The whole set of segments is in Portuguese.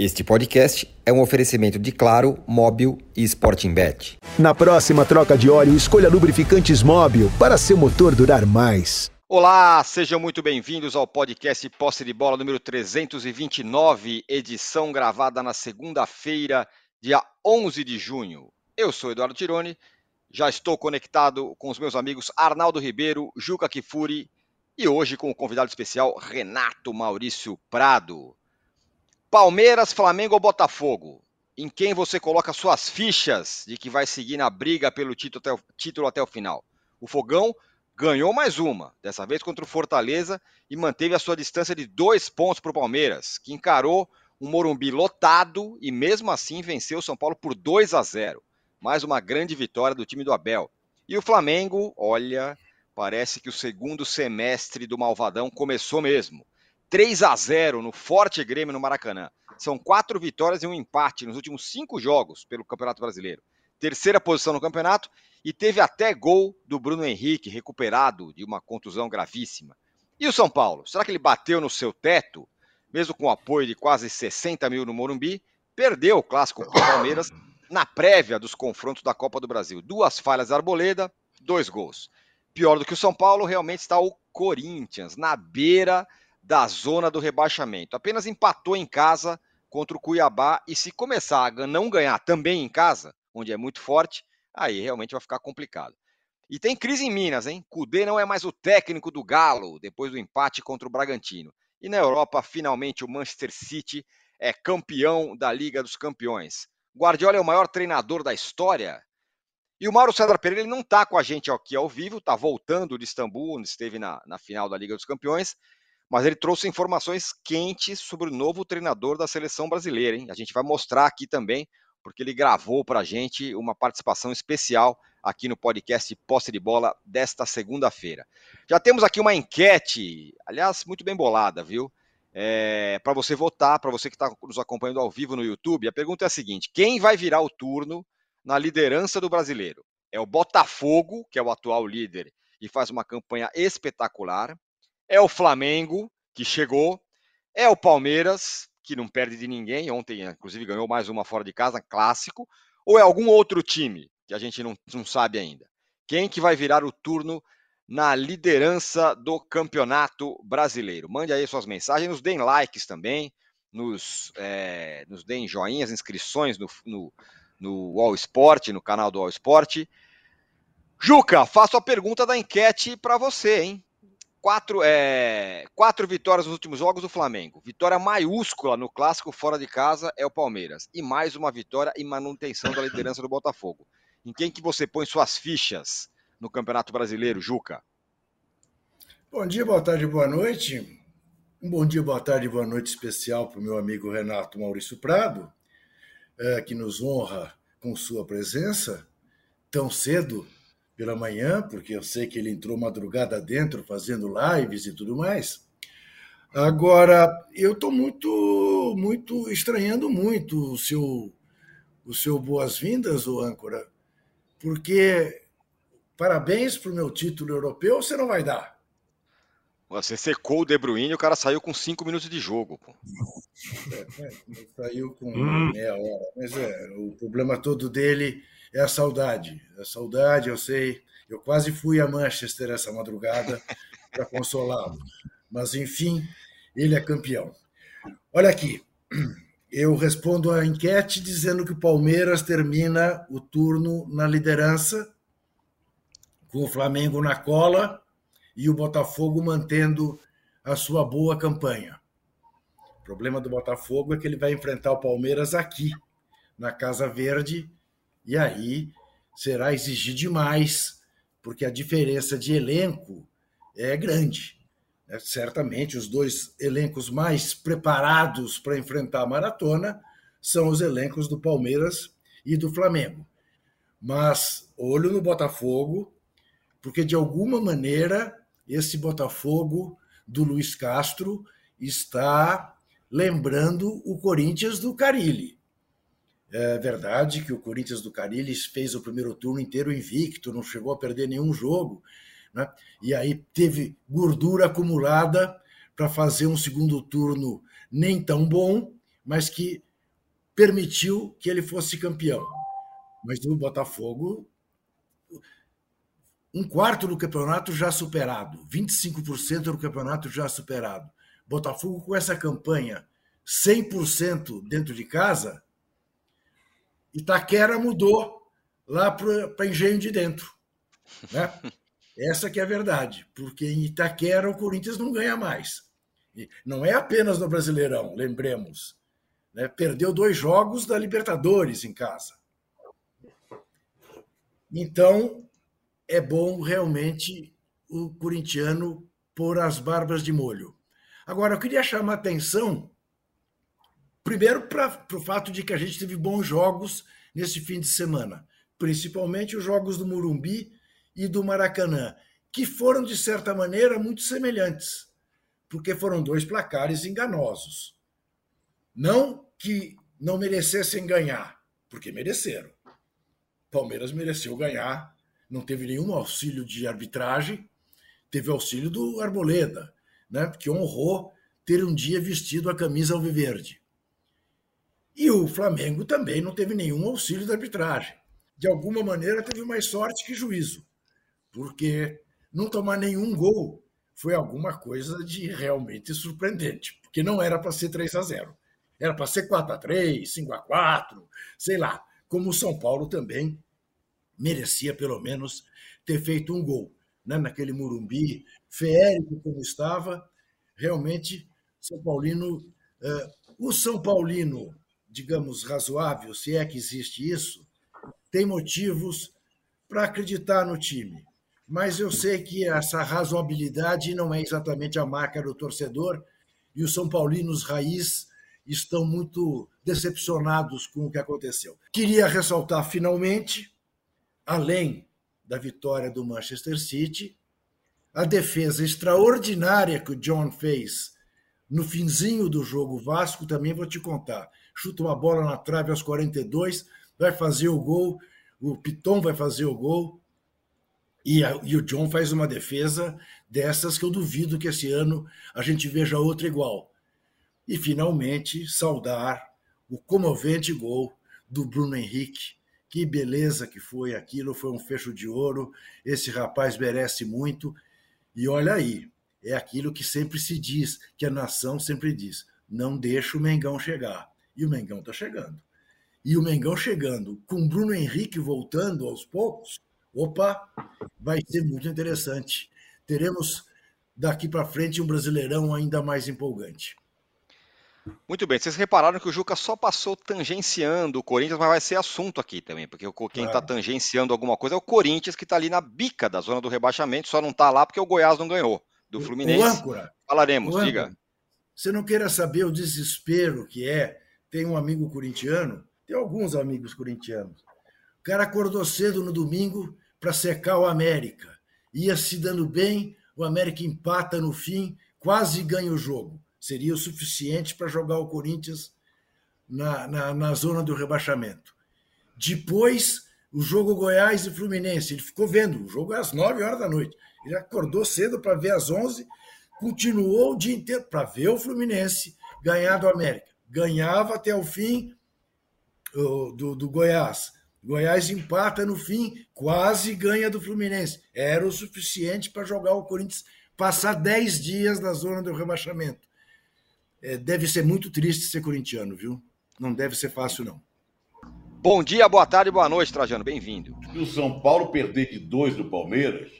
Este podcast é um oferecimento de Claro, Móbil e Sporting Bet. Na próxima troca de óleo, escolha lubrificantes Móbil para seu motor durar mais. Olá, sejam muito bem-vindos ao podcast Posse de Bola número 329, edição gravada na segunda-feira, dia 11 de junho. Eu sou Eduardo Tironi, já estou conectado com os meus amigos Arnaldo Ribeiro, Juca Kifuri e hoje com o convidado especial Renato Maurício Prado. Palmeiras, Flamengo ou Botafogo? Em quem você coloca suas fichas de que vai seguir na briga pelo título até o, título até o final? O Fogão ganhou mais uma, dessa vez contra o Fortaleza, e manteve a sua distância de dois pontos para o Palmeiras, que encarou um Morumbi lotado e mesmo assim venceu o São Paulo por 2 a 0. Mais uma grande vitória do time do Abel. E o Flamengo, olha, parece que o segundo semestre do Malvadão começou mesmo. 3 a 0 no Forte Grêmio no Maracanã. São quatro vitórias e um empate nos últimos cinco jogos pelo Campeonato Brasileiro. Terceira posição no campeonato e teve até gol do Bruno Henrique, recuperado de uma contusão gravíssima. E o São Paulo? Será que ele bateu no seu teto? Mesmo com o apoio de quase 60 mil no Morumbi, perdeu o clássico com o Palmeiras na prévia dos confrontos da Copa do Brasil. Duas falhas da Arboleda, dois gols. Pior do que o São Paulo, realmente está o Corinthians, na beira da zona do rebaixamento. Apenas empatou em casa contra o Cuiabá e se começar a não ganhar também em casa, onde é muito forte, aí realmente vai ficar complicado. E tem crise em Minas, hein? Cudê não é mais o técnico do Galo depois do empate contra o Bragantino. E na Europa, finalmente o Manchester City é campeão da Liga dos Campeões. Guardiola é o maior treinador da história. E o Mauro César Pereira ele não está com a gente aqui ao vivo, está voltando de Istambul, onde esteve na, na final da Liga dos Campeões mas ele trouxe informações quentes sobre o novo treinador da seleção brasileira. Hein? A gente vai mostrar aqui também, porque ele gravou para a gente uma participação especial aqui no podcast Posse de Bola desta segunda-feira. Já temos aqui uma enquete, aliás, muito bem bolada, viu? É, para você votar, para você que está nos acompanhando ao vivo no YouTube, a pergunta é a seguinte: quem vai virar o turno na liderança do brasileiro? É o Botafogo, que é o atual líder e faz uma campanha espetacular é o Flamengo, que chegou, é o Palmeiras, que não perde de ninguém, ontem, inclusive, ganhou mais uma fora de casa, clássico, ou é algum outro time que a gente não, não sabe ainda? Quem que vai virar o turno na liderança do campeonato brasileiro? Mande aí suas mensagens, nos deem likes também, nos, é, nos deem joinhas, inscrições no, no, no All Sport, no canal do All Sport. Juca, faço a pergunta da enquete para você, hein? Quatro, é, quatro vitórias nos últimos jogos do Flamengo. Vitória maiúscula no clássico fora de casa é o Palmeiras. E mais uma vitória em manutenção da liderança do Botafogo. Em quem que você põe suas fichas no Campeonato Brasileiro, Juca? Bom dia, boa tarde, boa noite. Um bom dia, boa tarde, boa noite especial para o meu amigo Renato Maurício Prado, é, que nos honra com sua presença tão cedo pela manhã, porque eu sei que ele entrou madrugada dentro fazendo lives e tudo mais. Agora, eu estou muito, muito estranhando muito o seu, o seu boas-vindas, o âncora, porque parabéns para o meu título europeu, você não vai dar. Você secou o De Bruyne e o cara saiu com cinco minutos de jogo. Pô. É, é, saiu com hum. meia hora. Mas é, o problema todo dele é a saudade. A saudade, eu sei. Eu quase fui a Manchester essa madrugada para consolá-lo. Mas, enfim, ele é campeão. Olha aqui, eu respondo a enquete dizendo que o Palmeiras termina o turno na liderança, com o Flamengo na cola e o Botafogo mantendo a sua boa campanha. O problema do Botafogo é que ele vai enfrentar o Palmeiras aqui, na Casa Verde, e aí será exigir demais, porque a diferença de elenco é grande. É, certamente os dois elencos mais preparados para enfrentar a maratona são os elencos do Palmeiras e do Flamengo. Mas olho no Botafogo, porque de alguma maneira esse Botafogo do Luiz Castro está lembrando o Corinthians do Carilli. É verdade que o Corinthians do Carilli fez o primeiro turno inteiro invicto, não chegou a perder nenhum jogo, né? e aí teve gordura acumulada para fazer um segundo turno nem tão bom, mas que permitiu que ele fosse campeão. Mas o Botafogo, um quarto do campeonato já superado, 25% do campeonato já superado. Botafogo com essa campanha 100% dentro de casa, Itaquera mudou lá para Engenho de Dentro. Né? Essa que é a verdade, porque em Itaquera o Corinthians não ganha mais. Não é apenas no Brasileirão, lembremos. Né? Perdeu dois jogos da Libertadores em casa. Então, é bom realmente o corintiano pôr as barbas de molho. Agora, eu queria chamar a atenção, primeiro, para o fato de que a gente teve bons jogos nesse fim de semana, principalmente os jogos do Murumbi e do Maracanã, que foram, de certa maneira, muito semelhantes, porque foram dois placares enganosos. Não que não merecessem ganhar, porque mereceram. Palmeiras mereceu ganhar, não teve nenhum auxílio de arbitragem, teve auxílio do Arboleda, né, que honrou ter um dia vestido a camisa alviverde. E o Flamengo também não teve nenhum auxílio da arbitragem. De alguma maneira, teve mais sorte que juízo, porque não tomar nenhum gol foi alguma coisa de realmente surpreendente, porque não era para ser 3 a 0. Era para ser 4 a 3, 5 a 4, sei lá. Como o São Paulo também merecia pelo menos ter feito um gol, né? Naquele Murumbi, feérico como estava, realmente São Paulino, uh, o São Paulino, digamos razoável, se é que existe isso, tem motivos para acreditar no time. Mas eu sei que essa razoabilidade não é exatamente a marca do torcedor e os São Paulinos raiz estão muito decepcionados com o que aconteceu. Queria ressaltar finalmente, além da vitória do Manchester City, a defesa extraordinária que o John fez no finzinho do jogo Vasco, também vou te contar. Chuta uma bola na trave aos 42, vai fazer o gol, o Piton vai fazer o gol, e, a, e, o John faz uma defesa dessas que eu duvido que esse ano a gente veja outra igual. E finalmente saudar o comovente gol do Bruno Henrique. Que beleza que foi aquilo, foi um fecho de ouro. Esse rapaz merece muito. E olha aí, é aquilo que sempre se diz, que a nação sempre diz: não deixa o Mengão chegar. E o Mengão está chegando. E o Mengão chegando, com o Bruno Henrique voltando aos poucos, Opa, vai ser muito interessante. Teremos daqui para frente um Brasileirão ainda mais empolgante. Muito bem, vocês repararam que o Juca só passou tangenciando o Corinthians, mas vai ser assunto aqui também, porque quem está tangenciando alguma coisa é o Corinthians, que está ali na bica da zona do rebaixamento, só não está lá porque o Goiás não ganhou do Fluminense. O âncora, Falaremos, o diga. Você não queira saber o desespero que é. Tem um amigo corintiano, tem alguns amigos corintianos. O cara acordou cedo no domingo, para secar o América. Ia se dando bem, o América empata no fim, quase ganha o jogo. Seria o suficiente para jogar o Corinthians na, na, na, zona do rebaixamento. Depois, o jogo Goiás e Fluminense. Ele ficou vendo, o jogo às 9 horas da noite. Ele acordou cedo para ver às 11, continuou o dia inteiro para ver o Fluminense ganhar do América. Ganhava até o fim do, do Goiás. Goiás empata no fim, quase ganha do Fluminense. Era o suficiente para jogar o Corinthians passar 10 dias na zona do rebaixamento. É, deve ser muito triste ser corintiano, viu? Não deve ser fácil, não. Bom dia, boa tarde, boa noite, Trajano. Bem-vindo. E o São Paulo perder de dois do Palmeiras,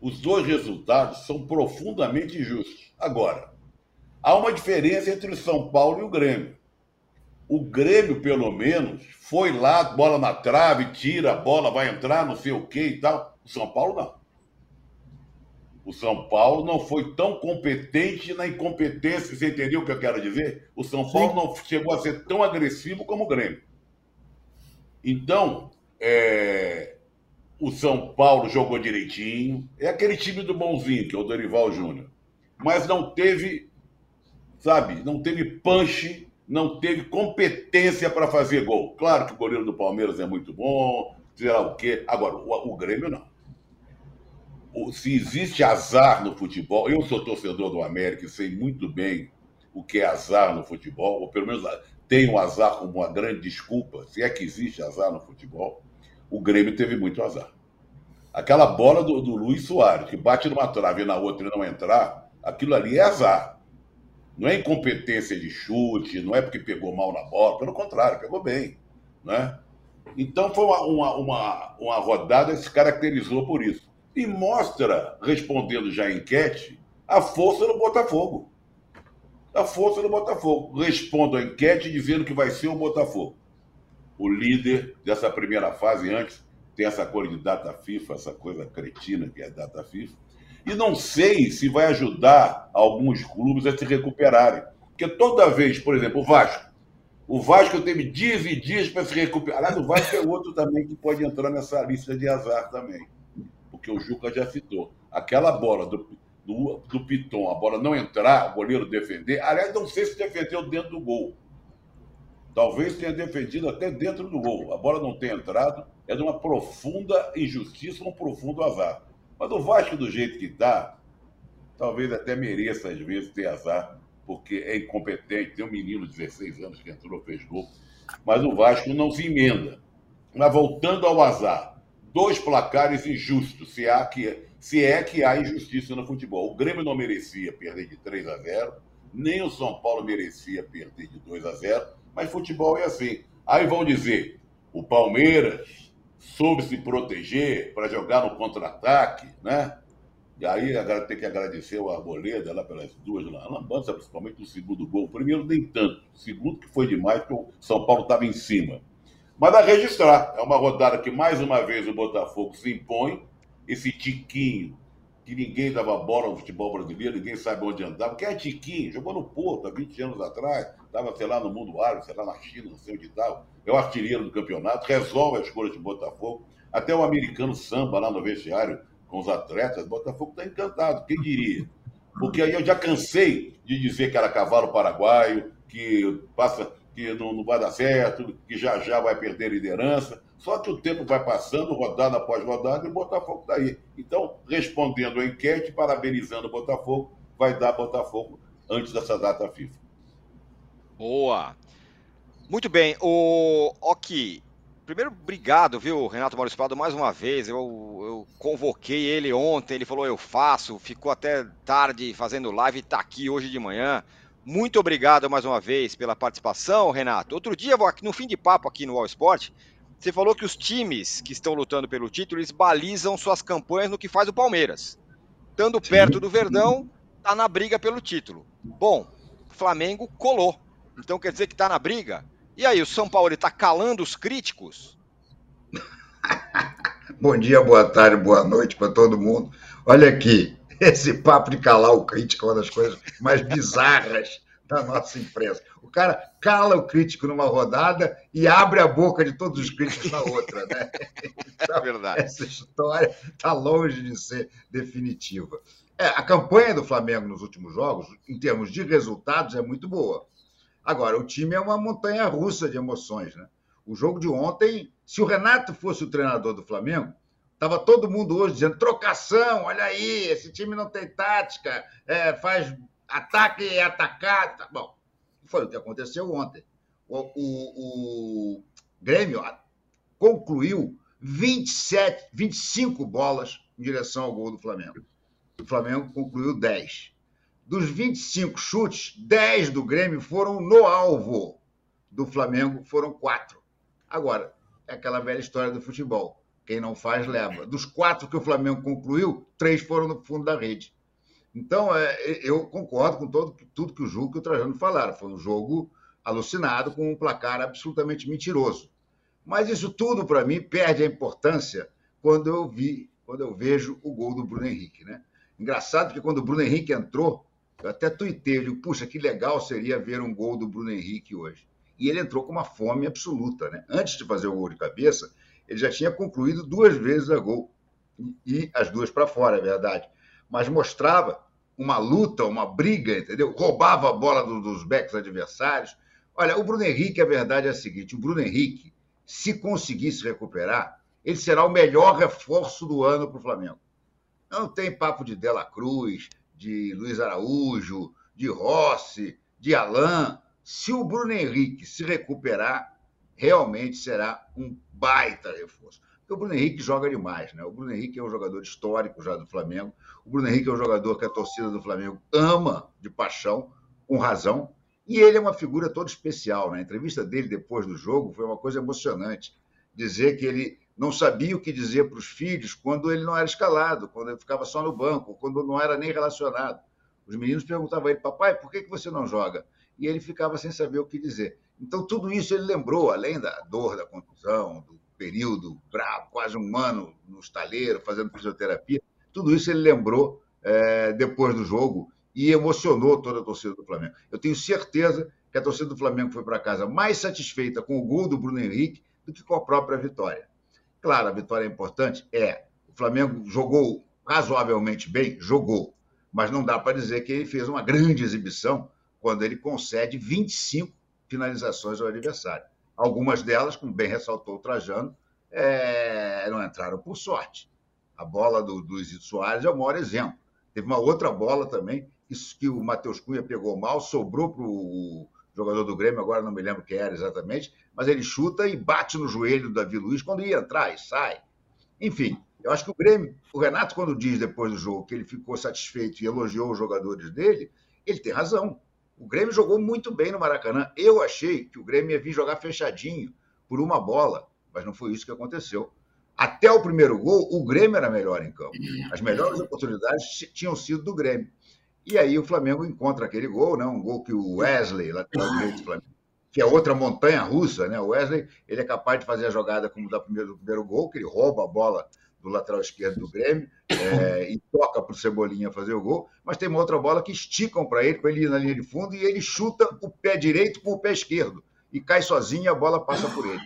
os dois resultados são profundamente injustos. Agora, há uma diferença entre o São Paulo e o Grêmio. O Grêmio, pelo menos, foi lá, bola na trave, tira a bola, vai entrar, não sei o que e tal. O São Paulo não. O São Paulo não foi tão competente na incompetência, você entendeu o que eu quero dizer? O São Paulo Sim. não chegou a ser tão agressivo como o Grêmio. Então, é... o São Paulo jogou direitinho. É aquele time do bonzinho, que é o Dorival Júnior. Mas não teve, sabe, não teve punch não teve competência para fazer gol. Claro que o goleiro do Palmeiras é muito bom, sei lá o quê. Agora, o, o Grêmio não. O, se existe azar no futebol, eu sou torcedor do América e sei muito bem o que é azar no futebol, ou pelo menos tem o azar como uma grande desculpa, se é que existe azar no futebol, o Grêmio teve muito azar. Aquela bola do, do Luiz Soares, que bate numa trave e na outra e não entrar, aquilo ali é azar. Não é incompetência de chute, não é porque pegou mal na bola, pelo contrário, pegou bem. Né? Então foi uma, uma, uma, uma rodada que se caracterizou por isso. E mostra, respondendo já a enquete, a força do Botafogo. A força do Botafogo. Respondo a enquete dizendo que vai ser o Botafogo. O líder dessa primeira fase, antes, tem essa cor de data FIFA, essa coisa cretina que é data FIFA. E não sei se vai ajudar alguns clubes a se recuperarem. Porque toda vez, por exemplo, o Vasco, o Vasco teve dias e dias para se recuperar. Aliás, o Vasco é outro também que pode entrar nessa lista de azar também. Porque o Juca já citou. Aquela bola do, do, do Piton, a bola não entrar, o goleiro defender. Aliás, não sei se defendeu dentro do gol. Talvez tenha defendido até dentro do gol. A bola não tenha entrado. É de uma profunda injustiça, um profundo azar. Mas o Vasco, do jeito que está, talvez até mereça, às vezes, ter azar porque é incompetente. Tem um menino de 16 anos que entrou, fez gol. Mas o Vasco não se emenda. Mas voltando ao azar, dois placares injustos, se, há que, se é que há injustiça no futebol. O Grêmio não merecia perder de 3 a 0, nem o São Paulo merecia perder de 2 a 0, mas futebol é assim. Aí vão dizer, o Palmeiras soube se proteger para jogar no contra-ataque, né? E aí tem que agradecer o Arboleda lá pelas duas lambanças, principalmente no segundo gol. O primeiro nem tanto. O segundo que foi demais, porque o São Paulo estava em cima. Mas a registrar, é uma rodada que mais uma vez o Botafogo se impõe, esse tiquinho, que ninguém dava bola no futebol brasileiro, ninguém sabe onde andava. Quem é tiquinho? Jogou no Porto há 20 anos atrás, estava, sei lá, no mundo árabe, sei lá, na China, não sei onde estava. É o artilheiro do campeonato, resolve as coisas de Botafogo. Até o americano samba lá no vestiário com os atletas, Botafogo está encantado, quem diria? Porque aí eu já cansei de dizer que era cavalo paraguaio, que passa, que não, não vai dar certo, que já já vai perder liderança. Só que o tempo vai passando, rodada após rodada, e o Botafogo está aí. Então, respondendo a enquete, parabenizando o Botafogo, vai dar Botafogo antes dessa data FIFA. Boa! Muito bem, o Ok, Primeiro, obrigado, viu, Renato Maurício Prado, mais uma vez. Eu, eu, convoquei ele ontem, ele falou eu faço, ficou até tarde fazendo live e está aqui hoje de manhã. Muito obrigado mais uma vez pela participação, Renato. Outro dia, no fim de papo aqui no All Sport, você falou que os times que estão lutando pelo título, eles balizam suas campanhas no que faz o Palmeiras. Estando perto do Verdão, tá na briga pelo título. Bom, Flamengo colou. Então quer dizer que tá na briga? E aí, o São Paulo está calando os críticos? Bom dia, boa tarde, boa noite para todo mundo. Olha aqui, esse papo de calar o crítico é uma das coisas mais bizarras da nossa imprensa. O cara cala o crítico numa rodada e abre a boca de todos os críticos na outra, né? Então, é verdade. Essa história está longe de ser definitiva. É, a campanha do Flamengo nos últimos jogos, em termos de resultados, é muito boa. Agora, o time é uma montanha russa de emoções, né? O jogo de ontem, se o Renato fosse o treinador do Flamengo, estava todo mundo hoje dizendo trocação, olha aí, esse time não tem tática, é, faz ataque e atacar. Tá bom, foi o que aconteceu ontem. O, o, o Grêmio concluiu 27, 25 bolas em direção ao gol do Flamengo. O Flamengo concluiu 10. Dos 25 chutes, 10 do Grêmio foram no alvo. Do Flamengo foram quatro. Agora, é aquela velha história do futebol. Quem não faz, leva. Dos quatro que o Flamengo concluiu, três foram no fundo da rede. Então, é, eu concordo com todo, tudo que o Juca e o Trajano falaram. Foi um jogo alucinado, com um placar absolutamente mentiroso. Mas isso tudo, para mim, perde a importância quando eu vi, quando eu vejo o gol do Bruno Henrique. Né? Engraçado que quando o Bruno Henrique entrou, eu até tuitei, digo, puxa, que legal seria ver um gol do Bruno Henrique hoje. E ele entrou com uma fome absoluta, né? Antes de fazer o gol de cabeça, ele já tinha concluído duas vezes a gol. E as duas para fora, é verdade. Mas mostrava uma luta, uma briga, entendeu? Roubava a bola do, dos backs adversários. Olha, o Bruno Henrique, a verdade é a seguinte: o Bruno Henrique, se conseguir se recuperar, ele será o melhor reforço do ano para o Flamengo. Não tem papo de Dela Cruz, de Luiz Araújo, de Rossi, de Alain. Se o Bruno Henrique se recuperar, realmente será um baita reforço. Porque o Bruno Henrique joga demais, né? O Bruno Henrique é um jogador histórico já do Flamengo. O Bruno Henrique é um jogador que a torcida do Flamengo ama de paixão, com razão. E ele é uma figura toda especial. Né? A entrevista dele depois do jogo foi uma coisa emocionante. Dizer que ele não sabia o que dizer para os filhos quando ele não era escalado, quando ele ficava só no banco, quando não era nem relacionado. Os meninos perguntavam a ele, papai, por que você não joga? E ele ficava sem saber o que dizer. Então, tudo isso ele lembrou, além da dor da contusão, do período bravo, quase um ano no estaleiro, fazendo fisioterapia, tudo isso ele lembrou é, depois do jogo e emocionou toda a torcida do Flamengo. Eu tenho certeza que a torcida do Flamengo foi para casa mais satisfeita com o gol do Bruno Henrique do que com a própria vitória. Claro, a vitória é importante? É. O Flamengo jogou razoavelmente bem? Jogou. Mas não dá para dizer que ele fez uma grande exibição quando ele concede 25 finalizações ao adversário. Algumas delas, como bem ressaltou o Trajano, é, não entraram por sorte. A bola do, Luizito Soares é o maior exemplo. Teve uma outra bola também, que, que o Matheus Cunha pegou mal, sobrou para o jogador do Grêmio, agora não me lembro quem era exatamente, mas ele chuta e bate no joelho do Davi Luiz quando ia entrar e sai. Enfim, eu acho que o Grêmio, o Renato, quando diz depois do jogo que ele ficou satisfeito e elogiou os jogadores dele, ele tem razão. O Grêmio jogou muito bem no Maracanã. Eu achei que o Grêmio ia vir jogar fechadinho por uma bola, mas não foi isso que aconteceu. Até o primeiro gol, o Grêmio era melhor em campo. As melhores oportunidades tinham sido do Grêmio. E aí o Flamengo encontra aquele gol, né? um gol que o Wesley, lateral direito do Flamengo, que é outra montanha russa, né? O Wesley ele é capaz de fazer a jogada como da primeiro, do primeiro gol, que ele rouba a bola do lateral esquerdo do Grêmio é, e toca para o Cebolinha fazer o gol, mas tem uma outra bola que esticam para ele, para ele ir na linha de fundo, e ele chuta o pé direito com o pé esquerdo e cai sozinho e a bola passa por ele.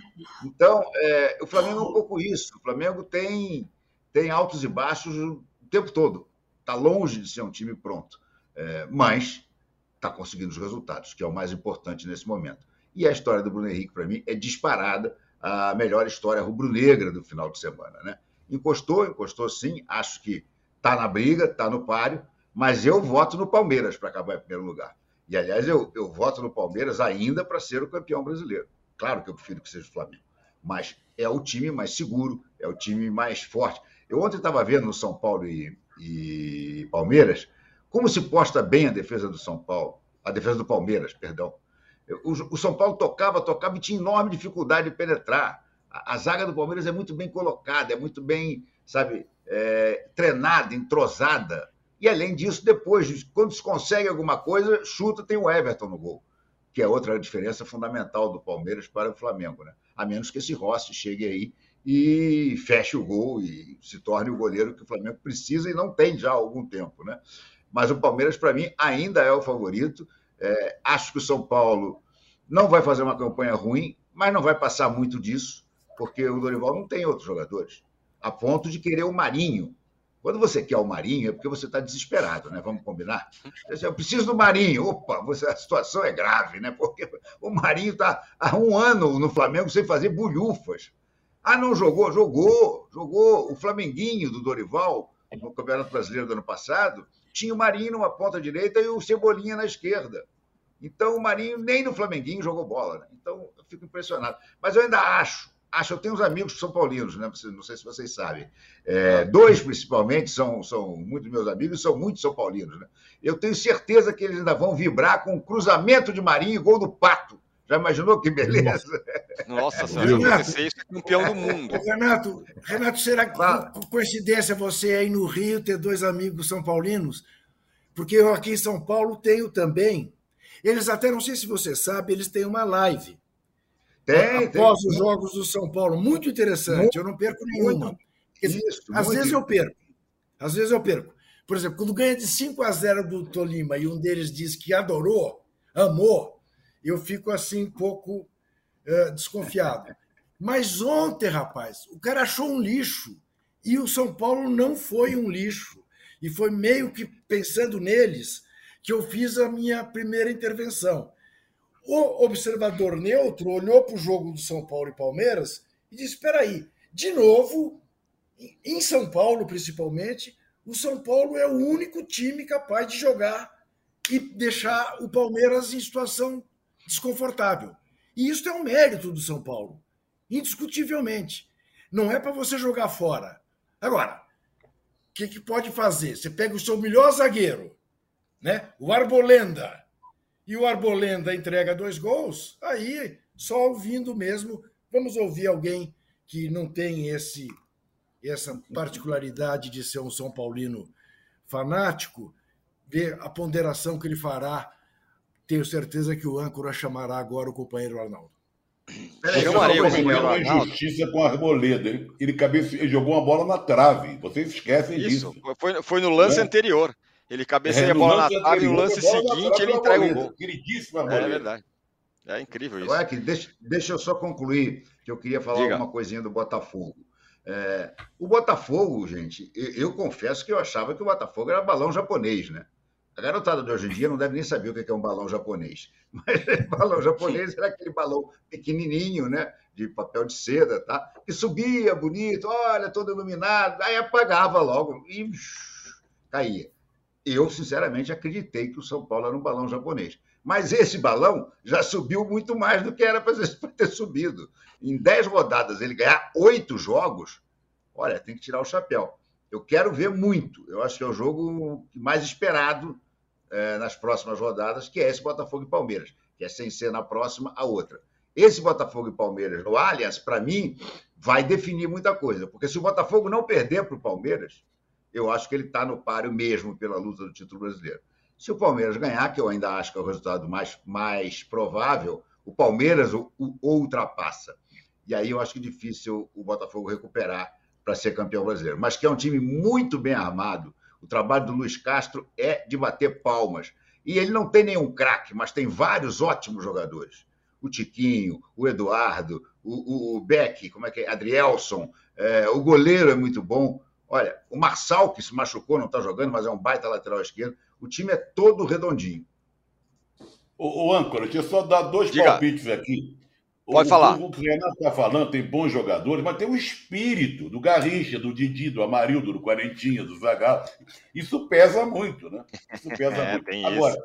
Então, é, o Flamengo é um pouco isso. O Flamengo tem, tem altos e baixos o tempo todo. Está longe de ser um time pronto, é, mas está conseguindo os resultados, que é o mais importante nesse momento. E a história do Bruno Henrique, para mim, é disparada a melhor história rubro-negra do final de semana. Né? Encostou, encostou sim. Acho que está na briga, está no páreo, mas eu voto no Palmeiras para acabar em primeiro lugar. E, aliás, eu, eu voto no Palmeiras ainda para ser o campeão brasileiro. Claro que eu prefiro que seja o Flamengo, mas é o time mais seguro, é o time mais forte. Eu ontem estava vendo no São Paulo e, e Palmeiras como se posta bem a defesa do São Paulo, a defesa do Palmeiras, perdão. O, São Paulo tocava, tocava e tinha enorme dificuldade de penetrar a, zaga do Palmeiras é muito bem colocada, é muito bem, sabe, é, treinada, entrosada. E além disso, depois, quando se consegue alguma coisa, chuta, tem o Everton no gol, que é outra diferença fundamental do Palmeiras para o Flamengo, né? A menos que esse Rossi chegue aí e feche o gol e se torne o goleiro que o Flamengo precisa e não tem já há algum tempo, né? Mas o Palmeiras, para mim, ainda é o favorito. É, acho que o São Paulo não vai fazer uma campanha ruim, mas não vai passar muito disso porque o Dorival não tem outros jogadores, a ponto de querer o Marinho. Quando você quer o Marinho, é porque você está desesperado, né? Vamos combinar? Eu preciso do Marinho. Opa, você, a situação é grave, né? Porque o Marinho está há um ano no Flamengo sem fazer bulhufas. Ah, não jogou? Jogou, jogou. O Flamenguinho do Dorival, no Campeonato Brasileiro do ano passado, tinha o Marinho numa ponta direita e o Cebolinha na esquerda. Então, o Marinho nem no Flamenguinho jogou bola. Né? Então, eu fico impressionado. Mas eu ainda acho acho, eu tenho uns amigos que são paulinos, né? não sei se vocês sabem. É, dois, principalmente, são, são muitos meus amigos são muito São Paulinos. Né? Eu tenho certeza que eles ainda vão vibrar com o cruzamento de Marinho e gol do Pato. Já imaginou que beleza? Nossa, se acontecer isso, é campeão do mundo. Renato, Renato, será que por coincidência você aí no Rio ter dois amigos são paulinos? Porque eu aqui em São Paulo tenho também. Eles até, não sei se você sabe, eles têm uma live tem, após tem. os jogos do São Paulo. Muito interessante, muito, eu não perco nenhuma. Isso, às vezes eu perco. Às vezes eu perco. Por exemplo, quando ganha de 5 a 0 do Tolima e um deles diz que adorou, amou, eu fico assim um pouco uh, desconfiado. Mas ontem, rapaz, o cara achou um lixo e o São Paulo não foi um lixo. E foi meio que pensando neles que eu fiz a minha primeira intervenção. O observador neutro olhou para o jogo do São Paulo e Palmeiras e disse: espera aí, de novo, em São Paulo principalmente, o São Paulo é o único time capaz de jogar e deixar o Palmeiras em situação desconfortável. E isso é um mérito do São Paulo, indiscutivelmente. Não é para você jogar fora. Agora, o que, que pode fazer? Você pega o seu melhor zagueiro, né? o Arbolenda, e o Arbolenda entrega dois gols, aí só ouvindo mesmo. Vamos ouvir alguém que não tem esse essa particularidade de ser um São Paulino fanático, ver a ponderação que ele fará. Tenho certeza que o âncora chamará agora o companheiro Arnaldo. Peraí, Chamarei o companheiro Arnaldo. injustiça com a Arboleda. Ele, cabeça, ele jogou uma bola na trave. Vocês esquecem Isso, disso. Foi, foi no lance é. anterior. Ele cabeceia é, a bola na trave e no lance seguinte ele entrega o gol. Queridíssima É verdade. É incrível isso. Agora, deixa, deixa eu só concluir, que eu queria falar Diga. uma coisinha do Botafogo. É, o Botafogo, gente, eu, eu, confesso que eu achava que o Botafogo era balão japonês, né? A garotada de hoje em dia não deve nem saber o que é um balão japonês. Mas balão japonês era aquele balão pequenininho, né? De papel de seda, tá? Que subia bonito, olha, todo iluminado, aí apagava logo e caía. Eu, sinceramente, acreditei que o São Paulo era um balão japonês. Mas esse balão já subiu muito mais do que era para ter subido. Em 10 rodadas, ele ganhar oito jogos, olha, tem que tirar o chapéu. Eu quero ver muito. Eu acho que é o jogo mais esperado é, nas próximas rodadas, que é esse Botafogo e Palmeiras, que é sem ser na próxima a outra. Esse Botafogo e Palmeiras no Allianz, para mim, vai definir muita coisa. Porque se o Botafogo não perder para o Palmeiras, eu acho que ele está no páreo mesmo pela luta do título brasileiro. Se o Palmeiras ganhar, que eu ainda acho que é o resultado mais, mais provável, o Palmeiras o, o, o ultrapassa. E aí eu acho que é difícil o Botafogo recuperar para ser campeão brasileiro. Mas que é um time muito bem armado. O trabalho do Luiz Castro é de bater palmas. E ele não tem nenhum craque, mas tem vários ótimos jogadores. O Tiquinho, o Eduardo, o, o, o Beck, como é que é? Adrielson, é, o goleiro é muito bom. Olha, o Marçal, que se machucou, não está jogando, mas é um baita lateral esquerdo. O time é todo redondinho. O, o âncora, deixa eu só dar dois Diga. palpites aqui. Pode o, falar. O, o Renato está falando tem bons jogadores, mas tem o espírito do Garrincha, do Didi, do Amarildo, do Quarentinha, do Zagallo. Isso pesa muito, né? Isso pesa é, muito. Tem Agora, isso.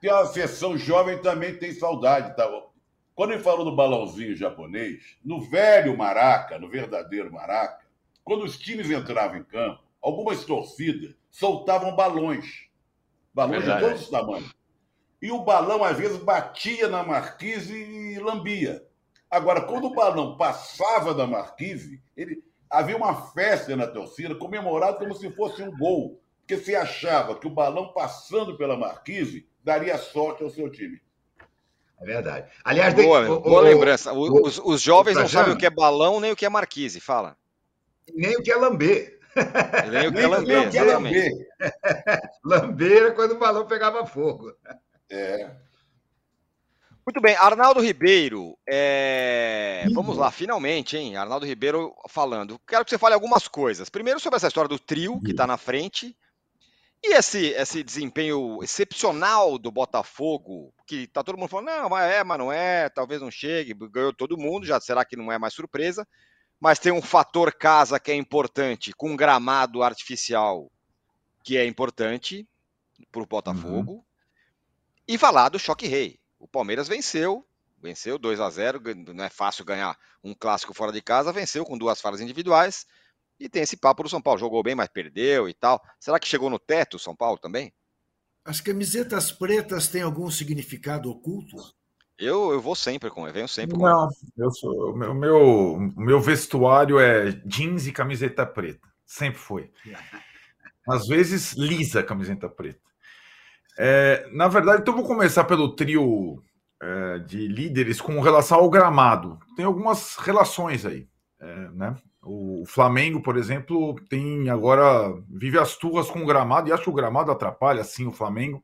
tem a sessão jovem também tem saudade. Tá? Quando ele falou do balãozinho japonês, no velho Maraca, no verdadeiro Maraca, quando os times entravam em campo, algumas torcidas soltavam balões balões Verdade. de todos os tamanhos. E o balão, às vezes, batia na marquise e lambia. Agora, quando o balão passava da marquise, ele... havia uma festa na torcida, comemorado como se fosse um gol. Porque se achava que o balão passando pela marquise daria sorte ao seu time. É verdade. Aliás, boa, de... boa o, lembrança. O, os, os, jovens não sabem o que é balão nem o que é marquise. Fala. Nem o que é lamber. Nem o que é lamber, exatamente. Lamber quando o balão pegava fogo. É. Muito bem, Arnaldo Ribeiro, é... vamos lá, finalmente, hein? Arnaldo Ribeiro falando. Quero que você fale algumas coisas. Primeiro sobre essa história do trio que está na frente e esse, esse desempenho excepcional do Botafogo, que tá todo mundo falando, não, mas é, mas não é, talvez não chegue, ganhou todo mundo, já será que não é mais surpresa mas tem um fator casa que é importante, com um gramado artificial que é importante para o Botafogo. Uhum. E falar do choque rei. O Palmeiras venceu, venceu 2 a 0 não é fácil ganhar um clássico fora de casa, venceu com duas falhas individuais. E tem esse papo do São Paulo, jogou bem, mas perdeu e tal. Será que chegou no teto o São Paulo também? As camisetas pretas têm algum significado oculto? Eu, eu vou sempre com, eu venho sempre com. Não, eu sou, o meu, meu, meu vestuário é jeans e camiseta preta. Sempre foi. Às vezes lisa camiseta preta. É, na verdade, então vou começar pelo trio é, de líderes com relação ao gramado. Tem algumas relações aí, é, né? O Flamengo, por exemplo, tem agora vive as turras com o gramado e acho que o gramado atrapalha sim o Flamengo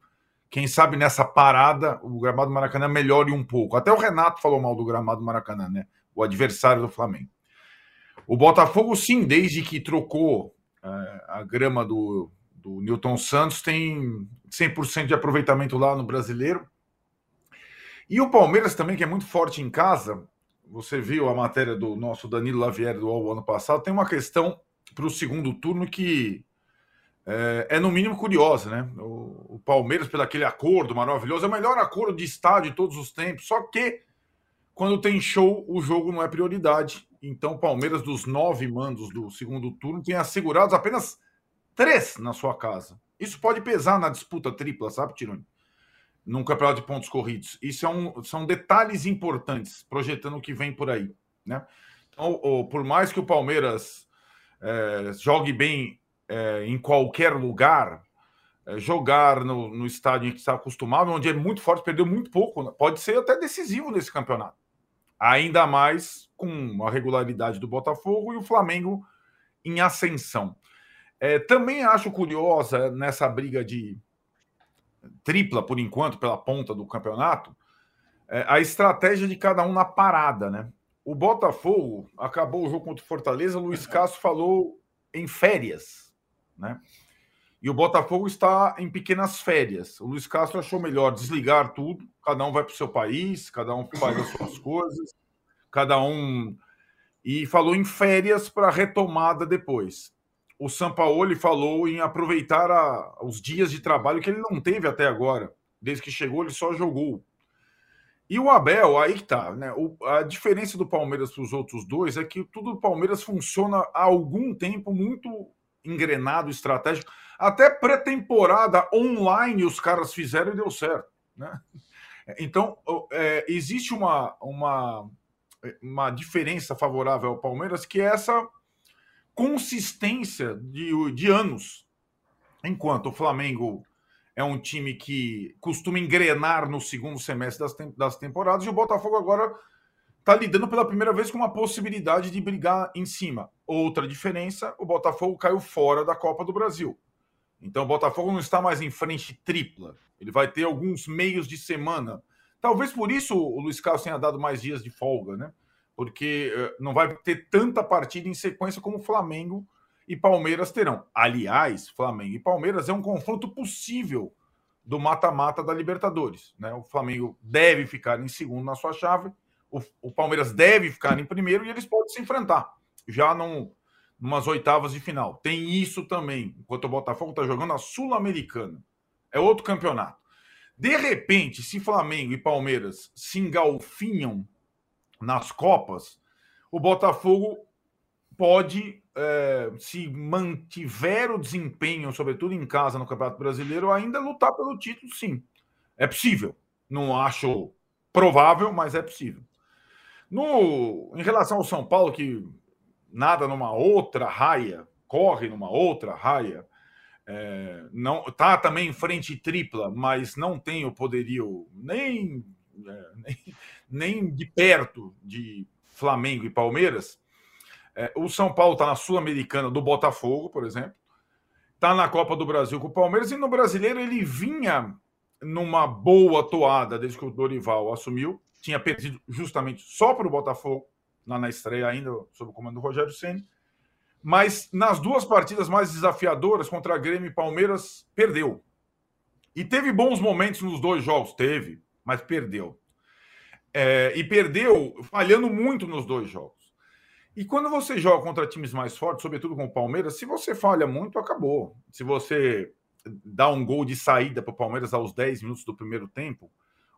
quem sabe nessa parada o gramado do Maracanã melhore um pouco. Até o Renato falou mal do gramado do Maracanã, né? O adversário do Flamengo. O Botafogo, sim, desde que trocou é, a grama do, do Newton Santos, tem 100% de aproveitamento lá no brasileiro. E o Palmeiras também, que é muito forte em casa. Você viu a matéria do nosso Danilo Lavieri do ano passado. Tem uma questão para o segundo turno que é, é, no mínimo curiosa, né? O, Palmeiras pelo aquele acordo maravilhoso, é o melhor acordo de estádio de todos os tempos. Só que quando tem show, o jogo não é prioridade. Então, o Palmeiras, dos nove mandos do segundo turno, tem assegurados apenas três na sua casa. Isso pode pesar na disputa tripla, sabe, Tironi? Num campeonato de pontos corridos. Isso é um, são detalhes importantes, projetando o que vem por aí. Né? Então, por mais que o Palmeiras é, jogue bem é, em qualquer lugar, é, jogar no, no estádio em que está acostumado, onde é muito forte, perdeu muito pouco, pode ser até decisivo nesse campeonato. Ainda mais com a regularidade do Botafogo e o Flamengo em ascensão. É, também acho curiosa nessa briga de tripla, por enquanto, pela ponta do campeonato, é, a estratégia de cada um na parada, né? O Botafogo acabou o jogo contra o Fortaleza, o Luiz Castro falou em férias, né? E o Botafogo está em pequenas férias. O Luiz Castro achou melhor desligar tudo, cada um vai para o seu país, cada um faz as suas coisas, cada um. E falou em férias para retomada depois. O Sampaoli falou em aproveitar a, os dias de trabalho que ele não teve até agora. Desde que chegou, ele só jogou. E o Abel, aí que tá, né? O, a diferença do Palmeiras para os outros dois é que tudo do Palmeiras funciona há algum tempo muito engrenado, estratégico. Até pré-temporada online os caras fizeram e deu certo, né? Então, é, existe uma, uma, uma diferença favorável ao Palmeiras que é essa consistência de, de anos. Enquanto o Flamengo é um time que costuma engrenar no segundo semestre das, das temporadas, e o Botafogo agora está lidando pela primeira vez com uma possibilidade de brigar em cima. Outra diferença: o Botafogo caiu fora da Copa do Brasil. Então o Botafogo não está mais em frente tripla. Ele vai ter alguns meios de semana. Talvez por isso o Luiz Carlos tenha dado mais dias de folga, né? Porque uh, não vai ter tanta partida em sequência como Flamengo e Palmeiras terão. Aliás, Flamengo e Palmeiras é um confronto possível do mata-mata da Libertadores. Né? O Flamengo deve ficar em segundo na sua chave, o, o, Palmeiras deve ficar em primeiro e eles podem se enfrentar já num, numas oitavas de final. Tem isso também, enquanto o Botafogo está jogando a Sul-Americana. É outro campeonato. De repente, se Flamengo e Palmeiras se engalfinham nas Copas, o Botafogo pode, é, se mantiver o desempenho, sobretudo em casa no Campeonato Brasileiro, ainda lutar pelo título, sim. É possível. Não acho provável, mas é possível. No, em relação ao São Paulo, que nada numa outra raia, corre numa outra raia, é, não tá também em frente tripla, mas não tem o poderio nem, é, nem, nem de perto de Flamengo e Palmeiras. É, o São Paulo está na Sul-Americana do Botafogo, por exemplo. Está na Copa do Brasil com o Palmeiras. E no brasileiro ele vinha numa boa toada desde que o Dorival assumiu. Tinha perdido justamente só para o Botafogo, lá na estreia ainda, sob o comando do Rogério Senna. Mas nas duas partidas mais desafiadoras contra Grêmio e Palmeiras, perdeu. E teve bons momentos nos dois jogos, teve, mas perdeu. É, e perdeu falhando muito nos dois jogos. E quando você joga contra times mais fortes, sobretudo com o Palmeiras, se você falha muito, acabou. Se você dá um gol de saída para o Palmeiras aos 10 minutos do primeiro tempo,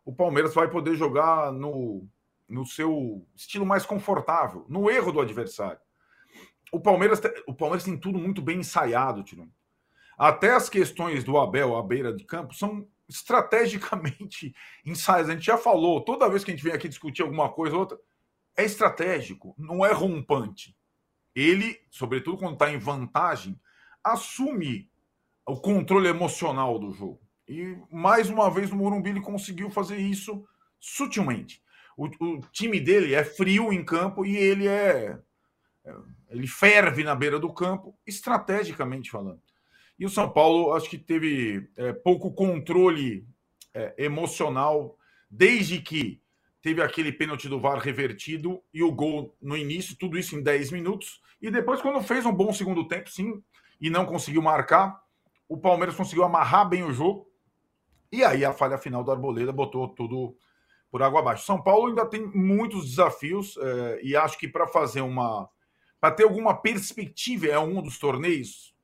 o Palmeiras vai poder jogar no, no seu estilo mais confortável, no erro do adversário. O Palmeiras, o Palmeiras tem tudo muito bem ensaiado, Tino. Até as questões do Abel à beira de campo são estrategicamente ensaiadas. A gente já falou, toda vez que a gente vem aqui discutir alguma coisa ou outra, é estratégico, não é rompante. Ele, sobretudo quando está em vantagem, assume o controle emocional do jogo. E mais uma vez no Morumbi ele conseguiu fazer isso sutilmente. O, o, time dele é frio em campo e ele é, é ele ferve na beira do campo, estrategicamente falando. E o São Paulo acho que teve é, pouco controle é, emocional desde que teve aquele pênalti do VAR revertido e o gol no início, tudo isso em 10 minutos. E depois, quando fez um bom segundo tempo, sim, e não conseguiu marcar, o Palmeiras conseguiu amarrar bem o jogo. E aí a falha final do Arboleda botou tudo por água abaixo. São Paulo ainda tem muitos desafios é, e acho que para fazer uma. para ter alguma perspectiva, é um dos torneios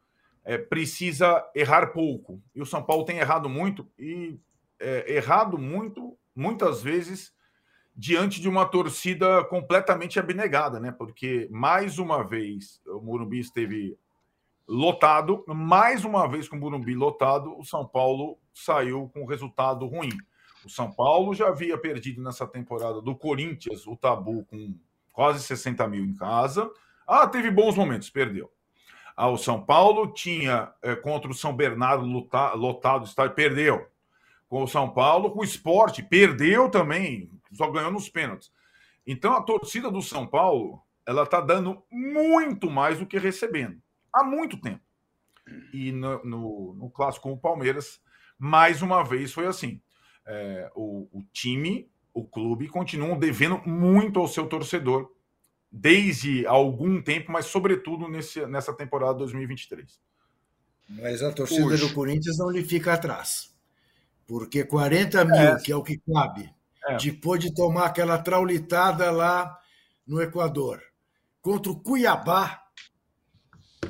é, precisa errar pouco. E o São Paulo tem errado muito, e é, errado muito, muitas vezes, diante de uma torcida completamente abnegada, né? Porque, mais uma vez, o Morumbi esteve lotado, mais uma vez com o Morumbi lotado, o São Paulo saiu com resultado ruim. O São Paulo já havia perdido nessa temporada do Corinthians o tabu com quase 60 mil em casa. Ah, teve bons momentos, perdeu. Ah, o São Paulo tinha é, contra o São Bernardo lutar, lotado, estádio, perdeu. Com o São Paulo, com o esporte, perdeu também, só ganhou nos pênaltis. Então a torcida do São Paulo ela está dando muito mais do que recebendo há muito tempo. E no, no, no clássico com o Palmeiras, mais uma vez foi assim é, o, o time, o clube, continuam devendo muito ao seu torcedor desde algum tempo, mas sobretudo nesse, nessa temporada 2023. Mas a torcida Puxa. do Corinthians não lhe fica atrás. Porque 40 mil, é. que é o que cabe, é. depois de tomar aquela traulitada lá no Equador, contra o Cuiabá,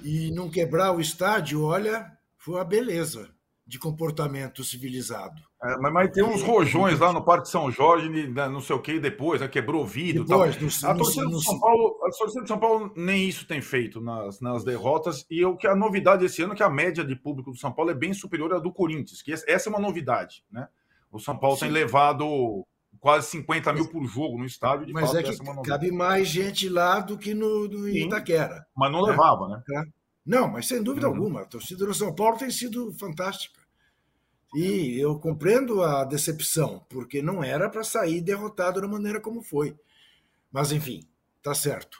e não quebrar o estádio, olha, foi uma beleza de comportamento civilizado. É, mas, mas, tem uns rojões lá no Parque São Jorge, né, não sei o que, depois, né, quebrou o vidro. Depois, tal. No, a, torcida no, São Paulo, a torcida de São Paulo nem isso tem feito nas, nas derrotas. E o que a novidade esse ano é que a média de público do São Paulo é bem superior à do Corinthians, que essa é uma novidade. Né? O São Paulo Sim. tem levado quase 50 mil por jogo no estádio. mas fato, é que é cabe mais gente lá do que no, no Itaquera. Mas não né? levava, né? É. Não, mas sem dúvida uhum. alguma. A torcida do São Paulo tem sido fantástica. E eu compreendo a decepção, porque não era para sair derrotado da maneira como foi. Mas, enfim, tá certo.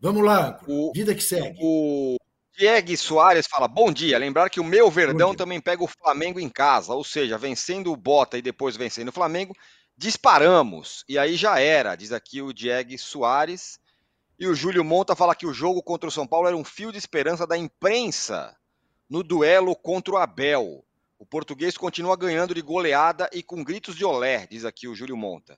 Vamos lá, o, vida que segue. O Diego Soares fala: Bom dia. Lembrar que o meu Verdão também pega o Flamengo em casa, ou seja, vencendo o Bota e depois vencendo o Flamengo, disparamos. E aí já era, diz aqui o Diego Soares. E o Júlio Monta fala que o jogo contra o São Paulo era um fio de esperança da imprensa no duelo contra o Abel. O português continua ganhando de goleada e com gritos de olé, diz aqui o Júlio Monta.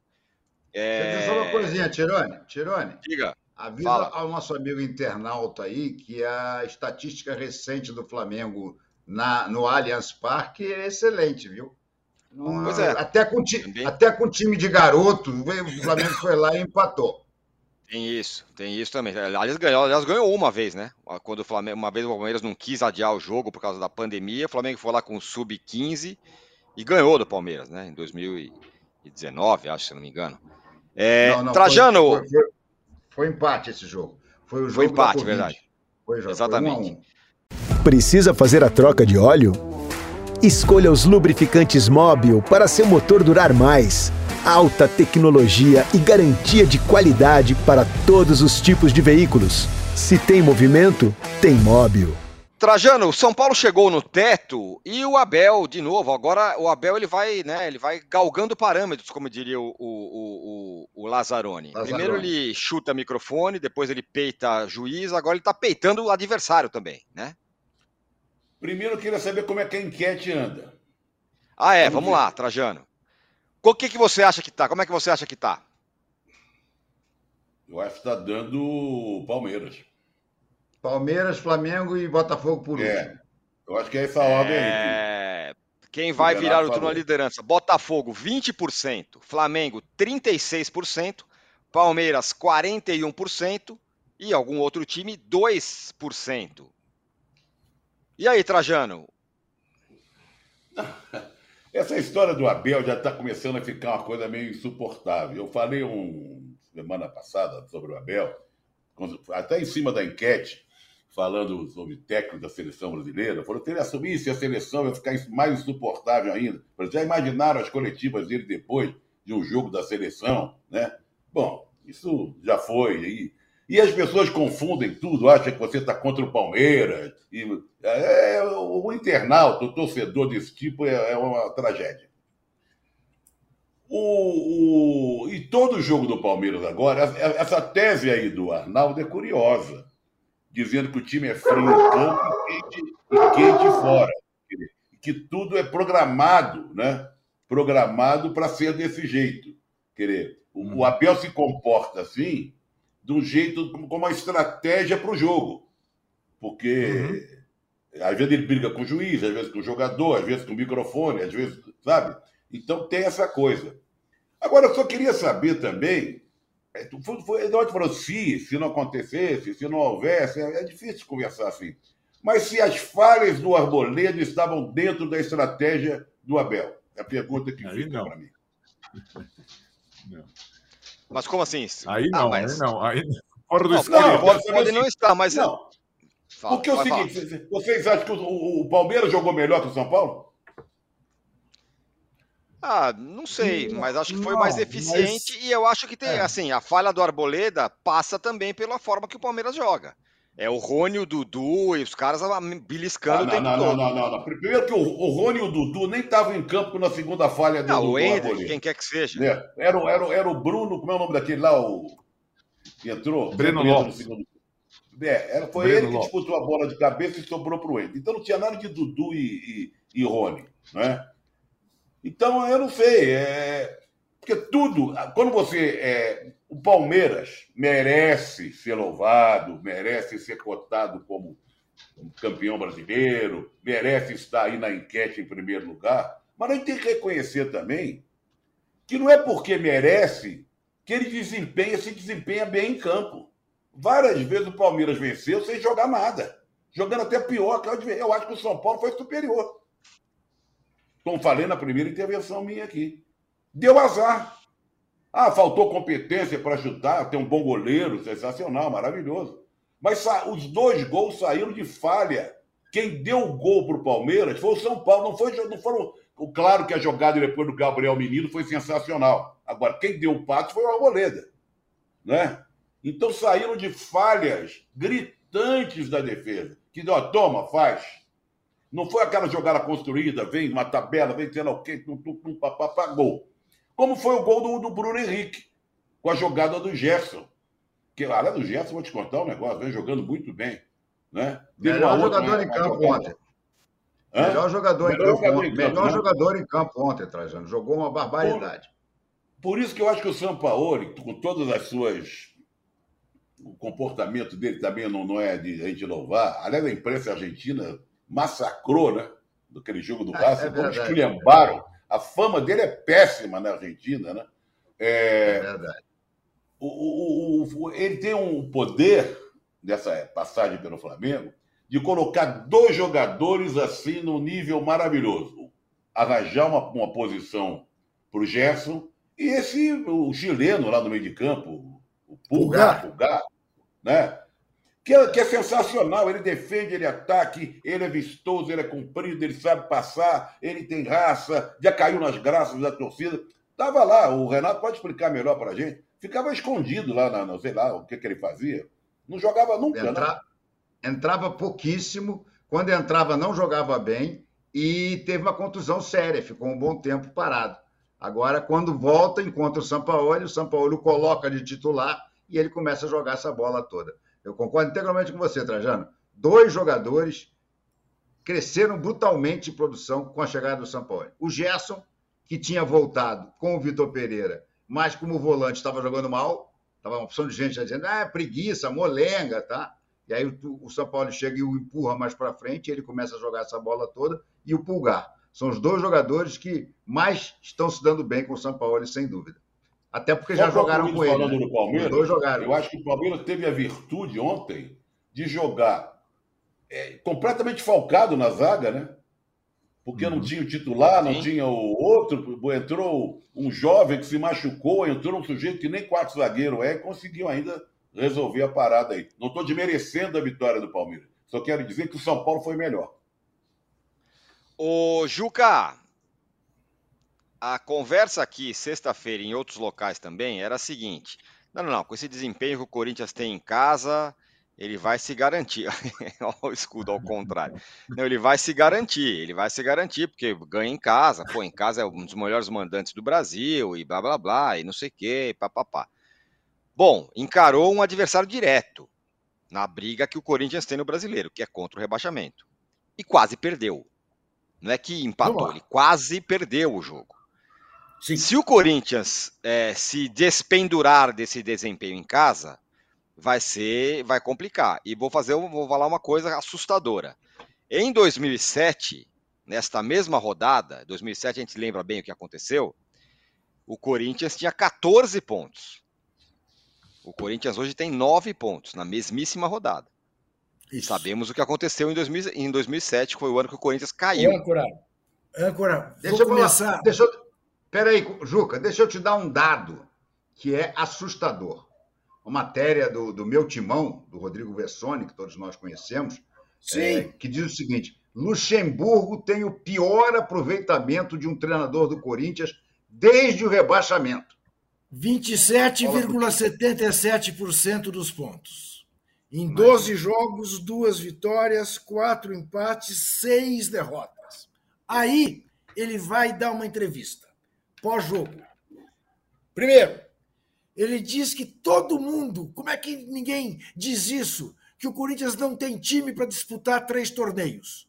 É... Só uma coisinha, Tirone. Tirone. Diga. Avisa fala. ao nosso amigo internauta aí que a estatística recente do Flamengo na, no Allianz Parque é excelente, viu? Pois é. Até com, até com time de garoto, o Flamengo foi lá e empatou. Tem isso, tem isso também. Aliás, ganhou, aliás, ganhou uma vez, né? Quando o Flamengo, uma vez o Palmeiras não quis adiar o jogo por causa da pandemia, o Flamengo foi lá com o sub-15 e ganhou do Palmeiras, né? Em 2019, acho, se não me engano. É, não, não, Trajano. Foi, foi, foi, empate esse jogo. Foi o jogo. Foi empate, verdade. Foi, Exatamente. Um um. Precisa fazer a troca de óleo? Escolha os lubrificantes móvel para seu motor durar mais alta tecnologia e garantia de qualidade para todos os tipos de veículos. Se tem movimento, tem móvel. Trajano, o São Paulo chegou no teto e o Abel, de novo, agora o Abel ele vai, né, ele vai galgando parâmetros, como diria o, o, o, o Lazzaroni. Lazzaroni. Primeiro ele chuta microfone, depois ele peita juiz, agora ele está peitando o adversário também, né? Primeiro eu queria saber como é que a enquete anda. Ah, é, vamos, vamos lá, Trajano. O que, que você acha que tá? Como é que você acha que tá? Eu acho que está dando Palmeiras. Palmeiras, Flamengo e Botafogo por é. último. Eu acho que é essa ordem é... aí. Quem vai virar o turno na liderança? Botafogo, 20%. Flamengo, 36%. Palmeiras, 41%. E algum outro time, 2%. E aí, Trajano? Essa história do Abel já está começando a ficar uma coisa meio insuportável. Eu falei um, semana passada sobre o Abel, até em cima da enquete, falando sobre técnico da seleção brasileira, falou que ele assumisse a seleção ia ficar mais insuportável ainda. Já imaginaram as coletivas dele depois de um jogo da seleção, né? Bom, isso já foi. E, e as pessoas confundem tudo, acham que você está contra o Palmeiras. E, é, o internauta, o torcedor desse tipo é, é uma tragédia. O, o, e todo jogo do Palmeiras agora, essa tese aí do Arnaldo é curiosa, dizendo que o time é frio em campo e quente, e quente fora. Que tudo é programado, né? Programado para ser desse jeito. Querer. O, o Abel se comporta assim de um jeito, como uma estratégia para o jogo. Porque uhum. Às vezes ele briga com o juiz, às vezes com o jogador, às vezes com o microfone, às vezes, sabe? Então tem essa coisa. Agora, eu só queria saber também. é, Foi, foi, Eduardo falou se, se não acontecesse, se não houvesse, é, é difícil conversar assim. Mas se as falhas do Arboleda estavam dentro da estratégia do Abel? É a pergunta que Aí fica não. para mim. Mas como assim? Aí Ah, não, mas- aí não. Aí, fora do Não, pode, eu pode quero não estar, mas. Não, Fala, porque é o vai falar. seguinte, vocês acham que o, o- Palmeiras jogou melhor que o São Paulo? Ah, não sei, mas acho que foi Não, mais eficiente e eu acho que tem, É. assim, a falha do Arboleda passa também pela forma que o Palmeiras joga. É o Rony, o Dudu e os caras ah, beliscando Ah, o não, tempo não, não, todo. não, não, não. Primeiro que o, o Rony e o Dudu nem estavam em campo na segunda falha do, Não, o Arboleda. quem quer que seja. né? Era, o- era, o- era o Bruno, como é o nome daquele lá, o que entrou? Breno Lopes. no segundo- É, era, foi Breno ele que Lopes. disputou a bola de cabeça e sobrou para o Hendrick. Então não tinha nada de Dudu e, e, e Rony, né? Então eu não sei, é... porque tudo, quando você, é... o Palmeiras merece ser louvado, merece ser cotado como campeão brasileiro, merece estar aí na enquete em primeiro lugar, mas a gente tem que reconhecer também que não é porque merece que ele desempenha, se desempenha bem em campo. Várias vezes o Palmeiras venceu sem jogar nada, jogando até pior que Eu acho que o São Paulo foi superior. Como falei na primeira intervenção minha aqui. Deu azar. Ah, faltou competência para chutar, tem um bom goleiro, sensacional, maravilhoso. Mas os dois gols saíram de falha. Quem deu o gol para o Palmeiras foi o São Paulo, não, foi, não foram. Claro que a jogada depois do Gabriel Menino foi sensacional. Agora, quem deu o passe foi o Arboleda. Né? Então saíram de falhas gritantes da defesa. Que ó, toma, faz. Não foi aquela jogada construída, vem uma tabela, vem sei lá o quê, tum, tum, tum, papapá, gol. Como foi o gol do, do Bruno Henrique, com a jogada do Gerson. Que além do Gerson, vou te contar um negócio, vem jogando muito bem. Né? Melhor jogador em campo ontem. Melhor jogador em Melhor campo ontem. Melhor né? jogador em campo ontem, Trajano. Jogou uma barbaridade. Por isso que eu acho que o Sampaoli, com todas as suas. O comportamento dele também não, não é de a gente louvar. Aliás, a imprensa argentina massacrou, né? Daquele jogo do É, Racing, é verdade. esculhambaram. A fama dele é péssima na Argentina, né? É É, verdade. o, o- o- ele tem um poder, nessa passagem pelo Flamengo, de colocar dois jogadores assim num nível maravilhoso. Arranjar uma, uma posição para o Gerson e esse, o chileno lá no meio de campo, o Pulgar, Pulgar né? Que é, que é sensacional. Ele defende, ele ataca, ele é vistoso, ele é comprido, ele sabe passar, ele tem raça, já caiu nas graças da torcida. Tava lá, o Renato pode explicar melhor para a gente. Ficava escondido lá, na- sei lá, o que, que ele fazia. Não jogava nunca, né? Entra- Entrava pouquíssimo. Quando entrava, não jogava bem. E teve uma contusão séria. Ficou um bom tempo parado. Agora, quando volta, encontra o Sampaoli. O Sampaoli o coloca de titular e ele começa a jogar essa bola toda. Eu concordo integralmente com você, Trajano. Dois jogadores cresceram brutalmente em produção com a chegada do Sampaoli. O Gerson, que tinha voltado com o Vitor Pereira, mas como volante estava jogando mal, estava uma opção de gente já dizendo, ah, preguiça, molenga, tá? E aí o, o São Paulo chega e o empurra mais para frente, e ele começa a jogar essa bola toda, e o Pulgar. São os dois jogadores que mais estão se dando bem com o São Paulo, sem dúvida. Até porque já jogaram com ele. né? do Palmeiras, Os dois jogaram. Eu acho que o Palmeiras teve a virtude ontem de jogar é, completamente falcado na zaga, né? Porque não Uhum. tinha o titular, não Sim. tinha o outro. Entrou um jovem que se machucou, entrou um sujeito que nem quatro zagueiro é e conseguiu ainda resolver a parada aí. Não estou desmerecendo a vitória do Palmeiras. Só quero dizer que o São Paulo foi melhor. Ô, Juca, a conversa aqui, sexta-feira, em outros locais também, era a seguinte: não, não, não, com esse desempenho que o Corinthians tem em casa, ele vai se garantir. Olha o escudo ao contrário. Não, ele vai se garantir, ele vai se garantir, porque ganha em casa, pô, em casa é um dos melhores mandantes do Brasil, e blá blá blá, e não sei o quê, papapá. Bom, encarou um adversário direto na briga que o Corinthians tem no brasileiro, que é contra o rebaixamento. E quase perdeu. Não é que empatou, ele quase perdeu o jogo. Sim. Se o Corinthians eh, se despendurar desse desempenho em casa, vai ser, vai complicar. E vou fazer, vou falar uma coisa assustadora. Em 2007, nesta mesma rodada, 2007 a gente lembra bem o que aconteceu, o Corinthians tinha 14 pontos. O Corinthians hoje tem 9 pontos na mesmíssima rodada. Isso. Sabemos o que aconteceu em, 2000, em 2007, que foi o ano que o Corinthians caiu. âncora, âncora, deixa eu começar. Deixa eu, peraí, Juca, deixa eu te dar um dado que é assustador. Uma matéria do, do meu timão, do Rodrigo Vessoni, que todos nós conhecemos, é, que diz o seguinte: Luxemburgo tem o pior aproveitamento de um treinador do Corinthians desde o rebaixamento. 27,77% dos pontos. Em 12 jogos, duas vitórias, quatro empates, seis derrotas. Aí ele vai dar uma entrevista pós-jogo. Primeiro, ele diz que todo mundo, como é que ninguém diz isso? Que o Corinthians não tem time para disputar três torneios.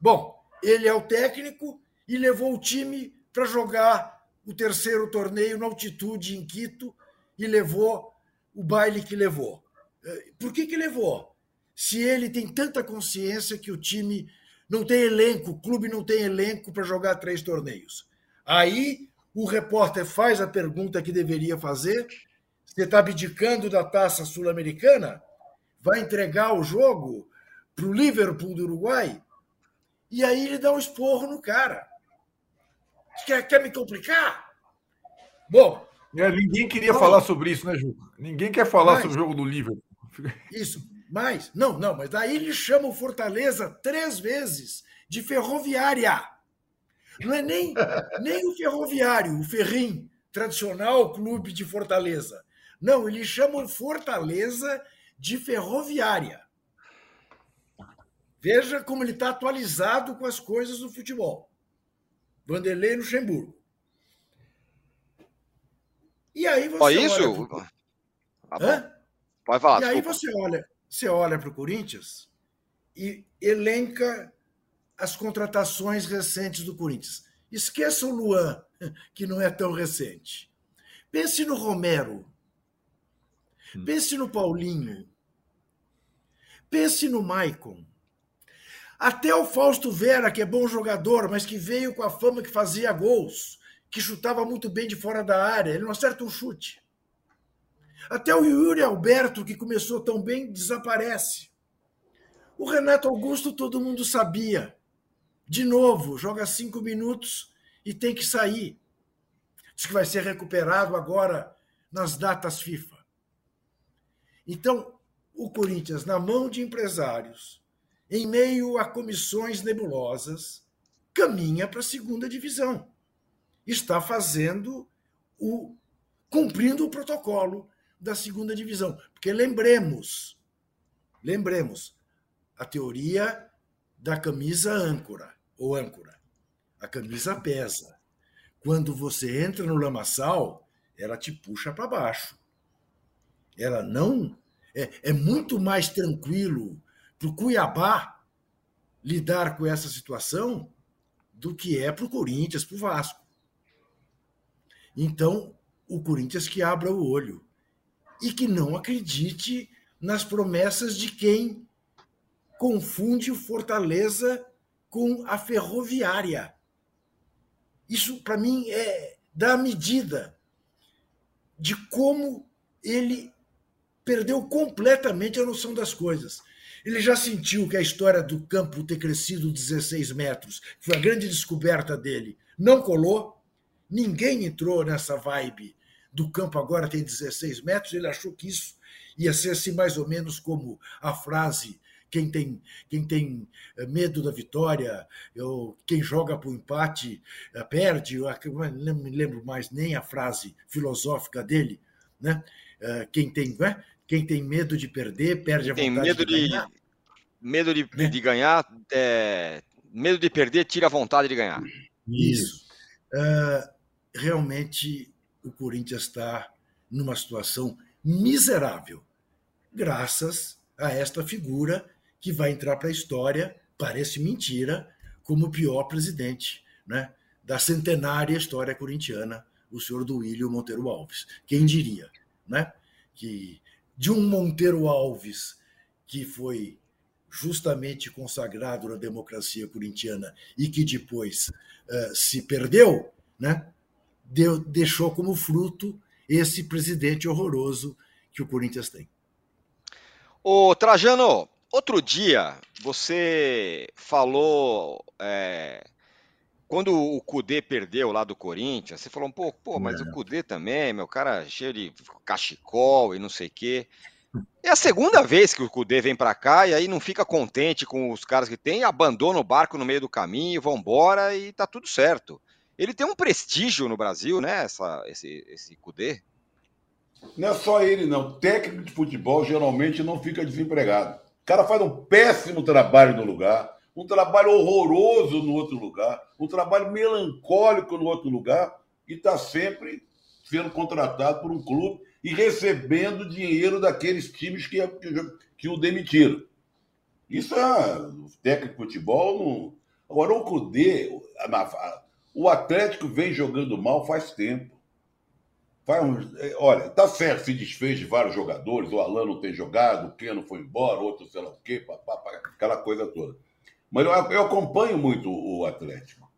Bom, ele é o técnico e levou o time para jogar o terceiro torneio na altitude em Quito e levou o baile que levou. Eh, por que, que levou? Se ele tem tanta consciência que o time não tem elenco, o clube não tem elenco para jogar três torneios. Aí o repórter faz a pergunta que deveria fazer: você está abdicando da taça sul-americana? Vai entregar o jogo para o Liverpool do Uruguai? E aí ele dá um esporro no cara. Quer, quer me complicar? Bom. É, ninguém queria falar sobre isso, né, Ju? Ninguém quer falar mas, sobre o jogo do Liverpool. Isso, mas, não, não, mas daí ele chama o Fortaleza três vezes de ferroviária. Não é nem, nem o ferroviário, o Ferrim, tradicional clube de Fortaleza. Não, ele chama o Fortaleza de ferroviária. Veja como ele está atualizado com as coisas do futebol. Vanderlei Luxemburgo. E aí você. Olha isso? Pro... Tá Pode falar. E aí você olha, você olha para o Corinthians e elenca as contratações recentes do Corinthians. Esqueça o Luan, que não é tão recente. Pense no Romero. Hum. Pense no Paulinho. Pense no Maicon. Até o Fausto Vera, que é bom jogador, mas que veio com a fama que fazia gols, que chutava muito bem de fora da área, ele não acerta um chute. Até o Yuri Alberto, que começou tão bem, desaparece. O Renato Augusto todo mundo sabia. De novo, joga cinco minutos e tem que sair. Diz que vai ser recuperado agora nas datas FIFA. Então, o Corinthians, na mão de empresários, em meio a comissões nebulosas, caminha para a segunda divisão. Está fazendo o cumprindo o protocolo da segunda divisão, porque lembremos, lembremos a teoria da camisa âncora ou âncora. A camisa pesa. Quando você entra no lamaçal, ela te puxa para baixo. Ela não é, é muito mais tranquilo para o Cuiabá lidar com essa situação do que é para o Corinthians, para o Vasco. Então, o Corinthians que abra o olho e que não acredite nas promessas de quem confunde o Fortaleza com a ferroviária. Isso, para mim, é da medida de como ele perdeu completamente a noção das coisas. Ele já sentiu que a história do campo ter crescido 16 metros, que foi a grande descoberta dele, não colou. Ninguém entrou nessa vibe do campo agora tem 16 metros. Ele achou que isso ia ser assim mais ou menos como a frase quem tem, quem tem eh, medo da vitória, ou quem joga para o empate eh, perde. Eu não me lembro mais nem a frase filosófica dele, né? Eh, quem tem, né? Quem tem medo de perder, perde a vontade medo de, ganhar. Medo de, né? de ganhar, é, medo de perder, tira a vontade de ganhar. Isso. Uh, realmente, o Corinthians está numa situação miserável, graças a esta figura que vai entrar para a história, parece mentira, como o pior presidente né, da centenária história corintiana, o senhor Duílio Monteiro Alves. Quem diria né, que de um Monteiro Alves que foi justamente consagrado na democracia corintiana e que depois uh, se perdeu, né, deu, deixou como fruto esse presidente horroroso que o Corinthians tem. Ô Trajano, outro dia você falou é, quando o Cudê perdeu lá do Corinthians, você falou, pô, pô mas é. o Cudê também, meu cara cheio de cachecol e não sei o quê. É a segunda vez que o Cudê vem para cá e aí não fica contente com os caras que tem, abandona o barco no meio do caminho, vão embora e tá tudo certo. Ele tem um prestígio no Brasil, né, essa, esse, esse Cudê? Não é só ele, não. Técnico de futebol geralmente não fica desempregado. Cara faz um péssimo trabalho no lugar, um trabalho horroroso no outro lugar, um trabalho melancólico no outro lugar e está sempre sendo contratado por um clube e recebendo dinheiro daqueles times que, que, que o demitiram. Isso é o técnico de futebol. Não... Agora, o Cudê, o Atlético vem jogando mal faz tempo. Uns... É, olha, tá certo, se desfez de vários jogadores, o Alan não tem jogado, o Keno foi embora, outro sei lá o quê, aquela coisa toda. Mas eu, eu acompanho muito o Atlético.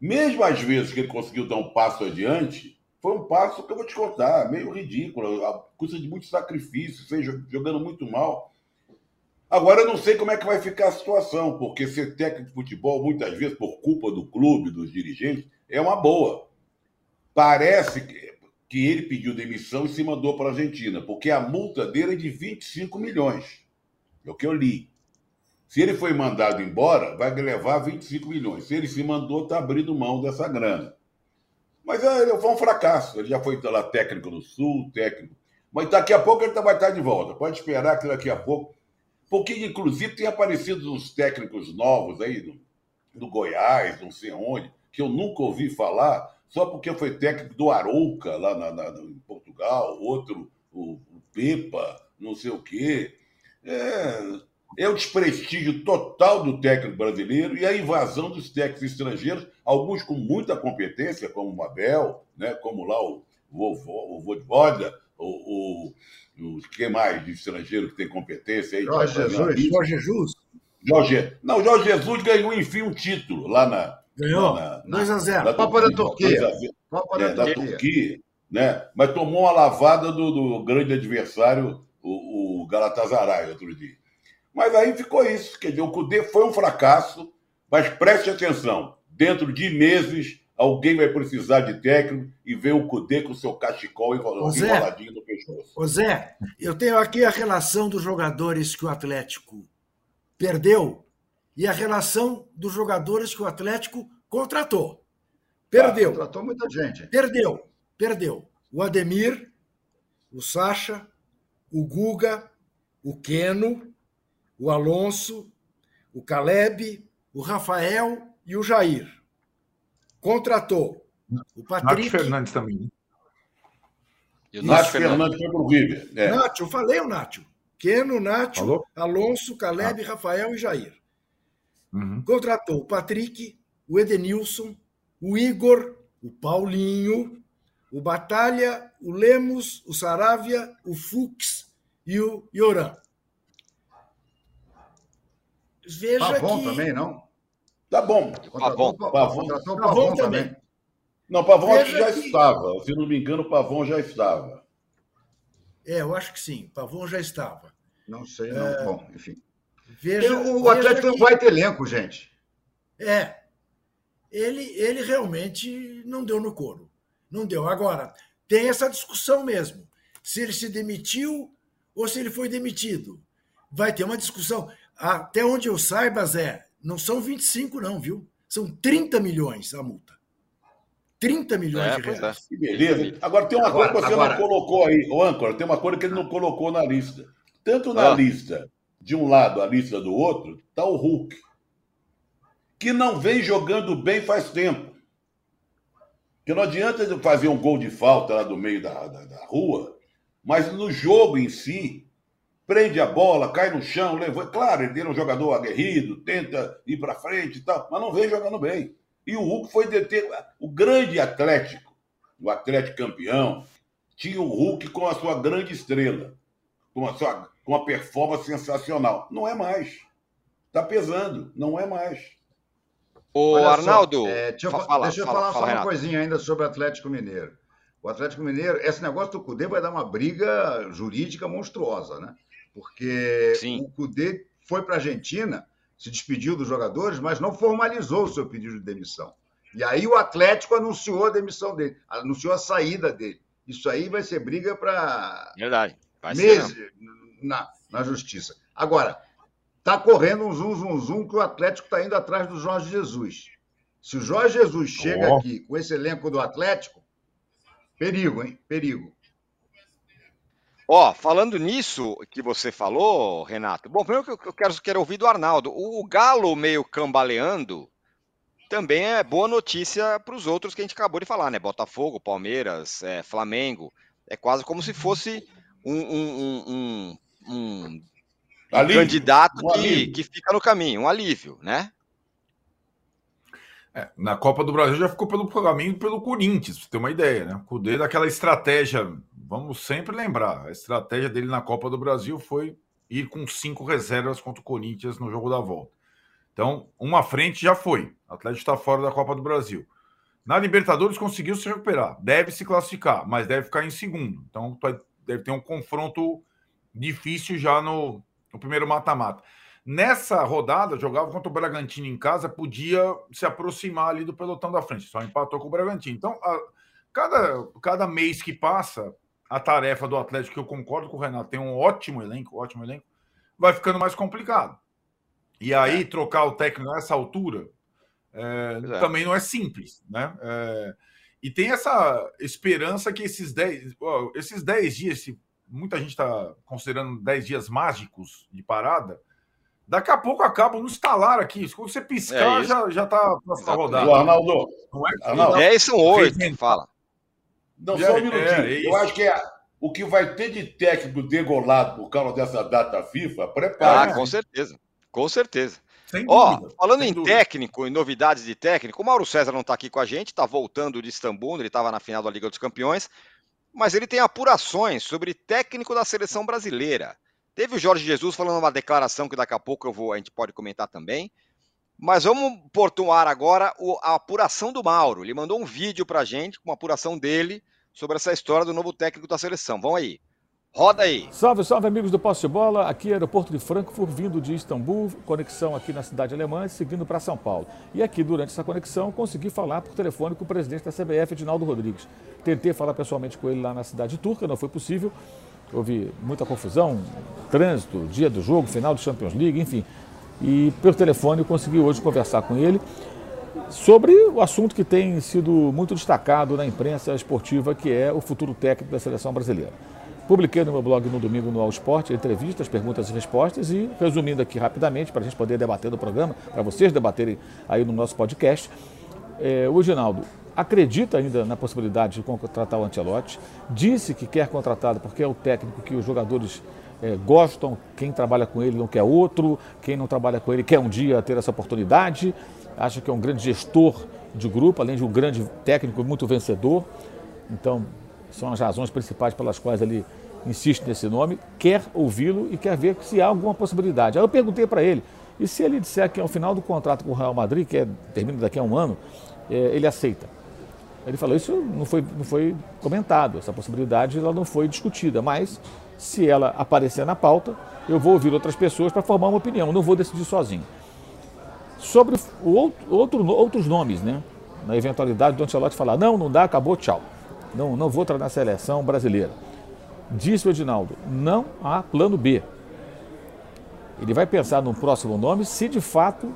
Mesmo às vezes que ele conseguiu dar um passo adiante, foi um passo que eu vou te contar, meio ridículo, a custa de muito sacrifício, jogando muito mal. Agora eu não sei como é que vai ficar a situação, porque ser técnico de futebol, muitas vezes, por culpa do clube, dos dirigentes, é uma boa. Parece que, que ele pediu demissão e se mandou para a Argentina, porque a multa dele é de 25 milhões. É o que eu li. Se ele foi mandado embora, vai levar 25 milhões. Se ele se mandou, está abrindo mão dessa grana. Mas é, foi um fracasso. Ele já foi lá técnico no Sul, técnico. Mas daqui a pouco ele vai estar de volta. Pode esperar que daqui a pouco. Porque, inclusive, tem aparecido uns técnicos novos aí no, no Goiás, não sei onde, que eu nunca ouvi falar, só porque foi técnico do Arouca, lá na, na, em Portugal, outro, o, o Pepa, não sei o quê. É, é o desprestígio total do técnico brasileiro e a invasão dos técnicos estrangeiros, alguns com muita competência, como o Mabel, né, como lá o vovô, o Vodvoda, o, o, o que mais de estrangeiro que tem competência aí? Jorge Jesus. Jorge Jesus. Jorge, não, Jorge Jesus ganhou, enfim, um título lá na. Ganhou. 2 a 0 Copa da Turquia. Copa da, é, da Turquia. Né? Mas tomou uma lavada do, do grande adversário, o, o Galatasaray, outro dia. Mas aí ficou isso. Quer dizer, o Cudê foi um fracasso, mas preste atenção: dentro de meses, alguém vai precisar de técnico e ver o Cudê com o seu cachecol enroladinho no pescoço. Ô Zé, eu tenho aqui a relação dos jogadores que o Atlético perdeu e a relação dos jogadores que o Atlético contratou. Perdeu. Ah, contratou muita gente. Perdeu. Perdeu. O Ademir, o Sacha, o Guga, o Queno, o Alonso, o Caleb, o Rafael e o Jair. Contratou o Patrick. Nath Fernandes também. Né? E o Nath Fernandes foi para o River. É. Nath, eu falei o Nath. Keno, Nath, Alonso, Caleb, ah. Rafael e Jair. Uhum. Contratou o Patrick, o Edenilson, o Igor, o Paulinho, o Batalha, o Lemos, o Saravia, o Fux e o Yoran. Veja Pavon que... também, não? Tá bom. Pavon. Pavon. Pavon, Pavon também. Não, Pavon acho que já que... estava. Se não me engano, Pavon já estava. É, eu acho que sim. Pavon já estava. Não sei, não. É... Bom, enfim. Veja, o Atlético não vai ter elenco, gente. É. Ele, ele realmente não deu no couro. Não deu. Agora, tem essa discussão mesmo. Se ele se demitiu ou se ele foi demitido. Vai ter uma discussão. Até onde eu saiba, Zé, não são 25, não, viu? São 30 milhões a multa. 30 milhões é, de reais. É. Que beleza. Agora tem uma agora, coisa que você agora... não colocou aí, o Âncora, tem uma coisa que ele não colocou na lista. Tanto na ah. lista de um lado, a lista do outro, está o Hulk, que não vem jogando bem faz tempo. Que não adianta fazer um gol de falta lá do meio da, da, da rua, mas no jogo em si, prende a bola, cai no chão, levanta. Claro, ele é um jogador aguerrido, tenta ir para frente e tal, mas não vem jogando bem. E o Hulk foi deter o grande Atlético, o Atlético campeão, tinha o Hulk com a sua grande estrela, com a sua com uma performance sensacional. Não é mais. Está pesando, não é mais. Ô, Olha só, Arnaldo, é, deixa eu, fa- fa- fala, deixa eu fala, falar fala, só uma Renato. coisinha ainda sobre o Atlético Mineiro. O Atlético Mineiro, esse negócio do Cudê vai dar uma briga jurídica monstruosa, né? Porque Sim. o Cudê foi para a Argentina, se despediu dos jogadores, mas não formalizou o seu pedido de demissão. E aí o Atlético anunciou a demissão dele, anunciou a saída dele. Isso aí vai ser briga para Verdade. Vai ser, meses na, na justiça. Agora, está correndo um zum, zum, zum que o Atlético está indo atrás do Jorge Jesus. Se o Jorge Jesus chega Ó. aqui com esse elenco do Atlético, perigo, hein? Perigo. Ó, falando nisso que você falou, Renato, bom, primeiro que eu quero, quero ouvir do Arnaldo. O Galo meio cambaleando também é boa notícia para os outros que a gente acabou de falar, né? Botafogo, Palmeiras, é, Flamengo. É quase como se fosse um, um- um- um- um candidato um que, que fica no caminho, um alívio, né? É, na Copa do Brasil já ficou pelo caminho pelo Corinthians, pra você ter uma ideia, né? O Cudê daquela estratégia, vamos sempre lembrar, a estratégia dele na Copa do Brasil foi ir com cinco reservas contra o Corinthians no jogo da volta. Então, uma frente já foi. O Atlético está fora da Copa do Brasil. Na Libertadores conseguiu se recuperar, deve se classificar, mas deve ficar em segundo. Então, deve ter um confronto difícil já no, no primeiro mata-mata. Nessa rodada, jogava contra o Bragantino em casa, podia se aproximar ali do pelotão da frente, só empatou com o Bragantino. Então, a- cada, cada mês que passa, a tarefa do Atlético, que eu concordo com o Renato, tem um ótimo elenco, ótimo elenco, vai ficando mais complicado. E aí, trocar o técnico nessa altura é, é. também não é simples, né? É, e tem essa esperança que esses 10, ó, esses 10 dias, muita gente está considerando 10 dias mágicos de parada, daqui a pouco acabam no estalar aqui. Quando você É piscar, isso. já, já tá próxima rodada. Ô, Arnaldo, Não é? Arnaldo, E aí são oito, Fez- fala. não, Já- só um é, minutinho. é. Eu acho que é, o que vai ter de técnico degolado por causa dessa data FIFA, prepare. Ah, com certeza. Com certeza. Sem Ó, dúvida, falando em dúvida. técnico, em novidades de técnico, o Mauro César não está aqui com a gente, está voltando de Istambul, ele estava na final da Liga dos Campeões, mas ele tem apurações sobre técnico da seleção brasileira. Teve o Jorge Jesus falando uma declaração que daqui a pouco eu vou, a gente pode comentar também. Mas vamos pôr no ar agora a apuração do Mauro. Ele mandou um vídeo pra gente com uma apuração dele sobre essa história do novo técnico da seleção. Vamos aí. Roda aí. Salve, salve amigos do Posse de Bola, aqui é aeroporto de Frankfurt, vindo de Istambul, conexão aqui na cidade alemã e seguindo para São Paulo. E aqui, durante essa conexão, consegui falar por telefone com o presidente da CBF, Edinaldo Rodrigues. Tentei falar pessoalmente com ele lá na cidade turca, não foi possível. Houve muita confusão, trânsito, dia do jogo, final do Champions League, enfim. E pelo telefone eu consegui hoje conversar com ele sobre o assunto que tem sido muito destacado na imprensa esportiva, que é o futuro técnico da seleção brasileira. Publiquei no meu blog no domingo no All Sport entrevistas, perguntas e respostas e resumindo aqui rapidamente para a gente poder debater no programa, para vocês debaterem aí no nosso podcast. É, o Ginaldo acredita ainda na possibilidade de contratar o Ancelotti, disse que quer contratado porque é o técnico que os jogadores é, gostam, quem trabalha com ele não quer outro, quem não trabalha com ele quer um dia ter essa oportunidade, acha que é um grande gestor de grupo, além de um grande técnico muito vencedor. Então, são as razões principais pelas quais ele insiste nesse nome, quer ouvi-lo e quer ver se há alguma possibilidade. Aí eu perguntei para ele, e se ele disser que ao final do contrato com o Real Madrid, que é, termina daqui a um ano, é, ele aceita? Ele falou, isso não foi, não foi comentado, essa possibilidade ela não foi discutida, mas se ela aparecer na pauta, eu vou ouvir outras pessoas para formar uma opinião, não vou decidir sozinho. Sobre outro, outro, outros nomes, né? Na eventualidade do Ancelotti falar, não, não dá, acabou, tchau. Não, não vou treinar a seleção brasileira. Disse o Edinaldo, não há plano B. Ele vai pensar num próximo nome se de fato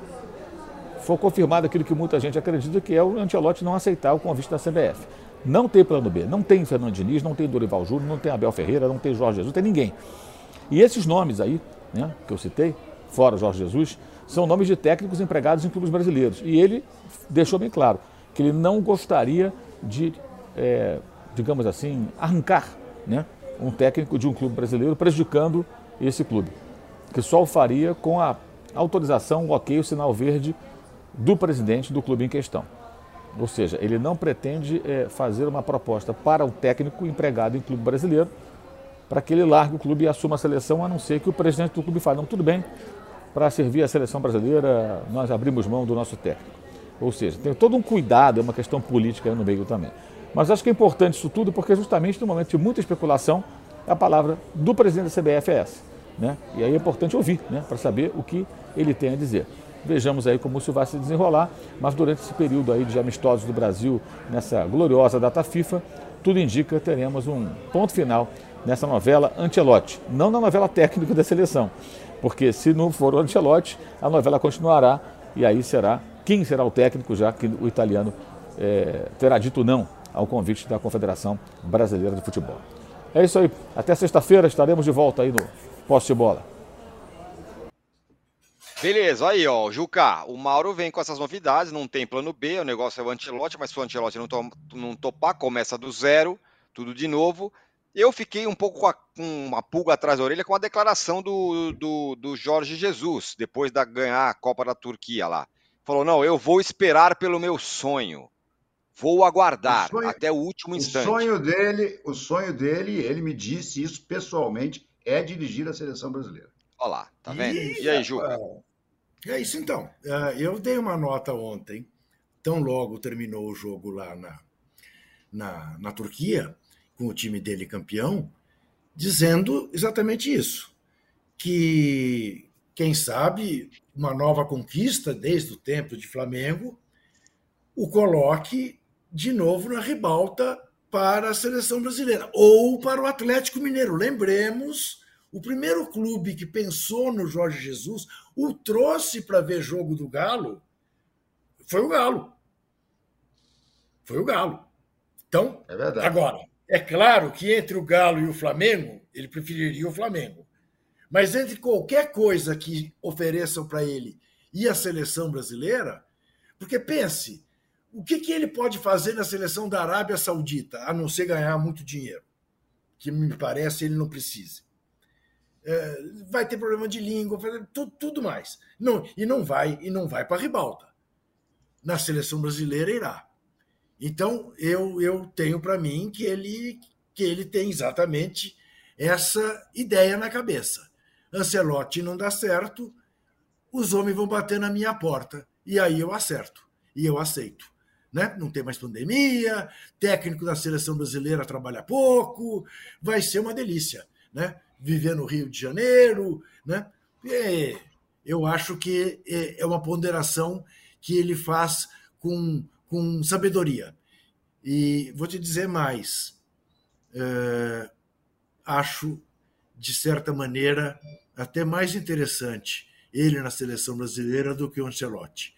for confirmado aquilo que muita gente acredita, que é o Ancelotti não aceitar o convite da CBF. Não tem plano B, não tem Fernando Diniz, não tem Dorival Júnior, não tem Abel Ferreira, não tem Jorge Jesus, não tem ninguém. E esses nomes aí, né, que eu citei, fora Jorge Jesus, são nomes de técnicos empregados em clubes brasileiros. E ele deixou bem claro que ele não gostaria de, é, digamos assim, arrancar né, um técnico de um clube brasileiro prejudicando esse clube. Que só o faria com a autorização, o ok, o sinal verde do presidente do clube em questão. Ou seja, ele não pretende é, fazer uma proposta para um técnico empregado em clube brasileiro para que ele largue o clube e assuma a seleção, a não ser que o presidente do clube fale, não, tudo bem, para servir a seleção brasileira, nós abrimos mão do nosso técnico. Ou seja, tem todo um cuidado, é uma questão política no meio também. Mas acho que é importante isso tudo porque justamente no momento de muita especulação, a palavra do presidente da CBF é essa. Né? E aí é importante ouvir, né? para saber o que ele tem a dizer. Vejamos aí como isso vai se desenrolar, mas durante esse período aí de amistosos do Brasil, nessa gloriosa data FIFA, tudo indica que teremos um ponto final nessa novela Antelote, não na novela técnica da seleção, porque se não for o Ancelotti, a novela continuará e aí será quem será o técnico, já que o italiano é, terá dito não ao convite da Confederação Brasileira de Futebol. É isso aí. Até sexta-feira estaremos de volta aí no Poste de Bola. Beleza, aí ó, Juca, o Mauro vem com essas novidades, não tem plano B, o negócio é o Antelote, mas se o Antelote não, to não topar, começa do zero, tudo de novo. Eu fiquei um pouco com, a, com uma pulga atrás da orelha com a declaração do, do, do Jorge Jesus, depois da ganhar a Copa da Turquia lá. Falou: não, eu vou esperar pelo meu sonho. Vou aguardar o sonho, até o último instante. O sonho dele, o sonho dele, ele me disse isso pessoalmente, é dirigir a seleção brasileira. Olha lá, tá vendo? E, e aí, Juca? É isso então. É, eu dei uma nota ontem, tão logo terminou o jogo lá na, na, na Turquia, com o time dele campeão, dizendo exatamente isso. Que, quem sabe, uma nova conquista desde o tempo de Flamengo o coloque de novo na ribalta para a seleção brasileira ou para o Atlético Mineiro. Lembremos, o primeiro clube que pensou no Jorge Jesus, o trouxe para ver jogo do Galo, foi o Galo. Foi o Galo. Então, é agora, é claro que entre o Galo e o Flamengo, ele preferiria o Flamengo. Mas entre qualquer coisa que ofereçam para ele e a seleção brasileira, porque pense, o que, que ele pode fazer na seleção da Arábia Saudita, a não ser ganhar muito dinheiro? Que me parece ele não precisa. É, vai ter problema de língua, tudo, tudo mais. Não, e não vai e não vai para a ribalta. Na seleção brasileira irá. Então eu, eu tenho para mim que ele que ele tem exatamente essa ideia na cabeça. Ancelotti não dá certo, os homens vão bater na minha porta e aí eu acerto e eu aceito né? não tem mais pandemia, técnico da seleção brasileira trabalha pouco, vai ser uma delícia. Né? Viver no Rio de Janeiro. Né? E eu acho que é, é uma ponderação que ele faz com, com sabedoria. E vou te dizer mais. É, acho, de certa maneira, até mais interessante ele na seleção brasileira do que o Ancelotti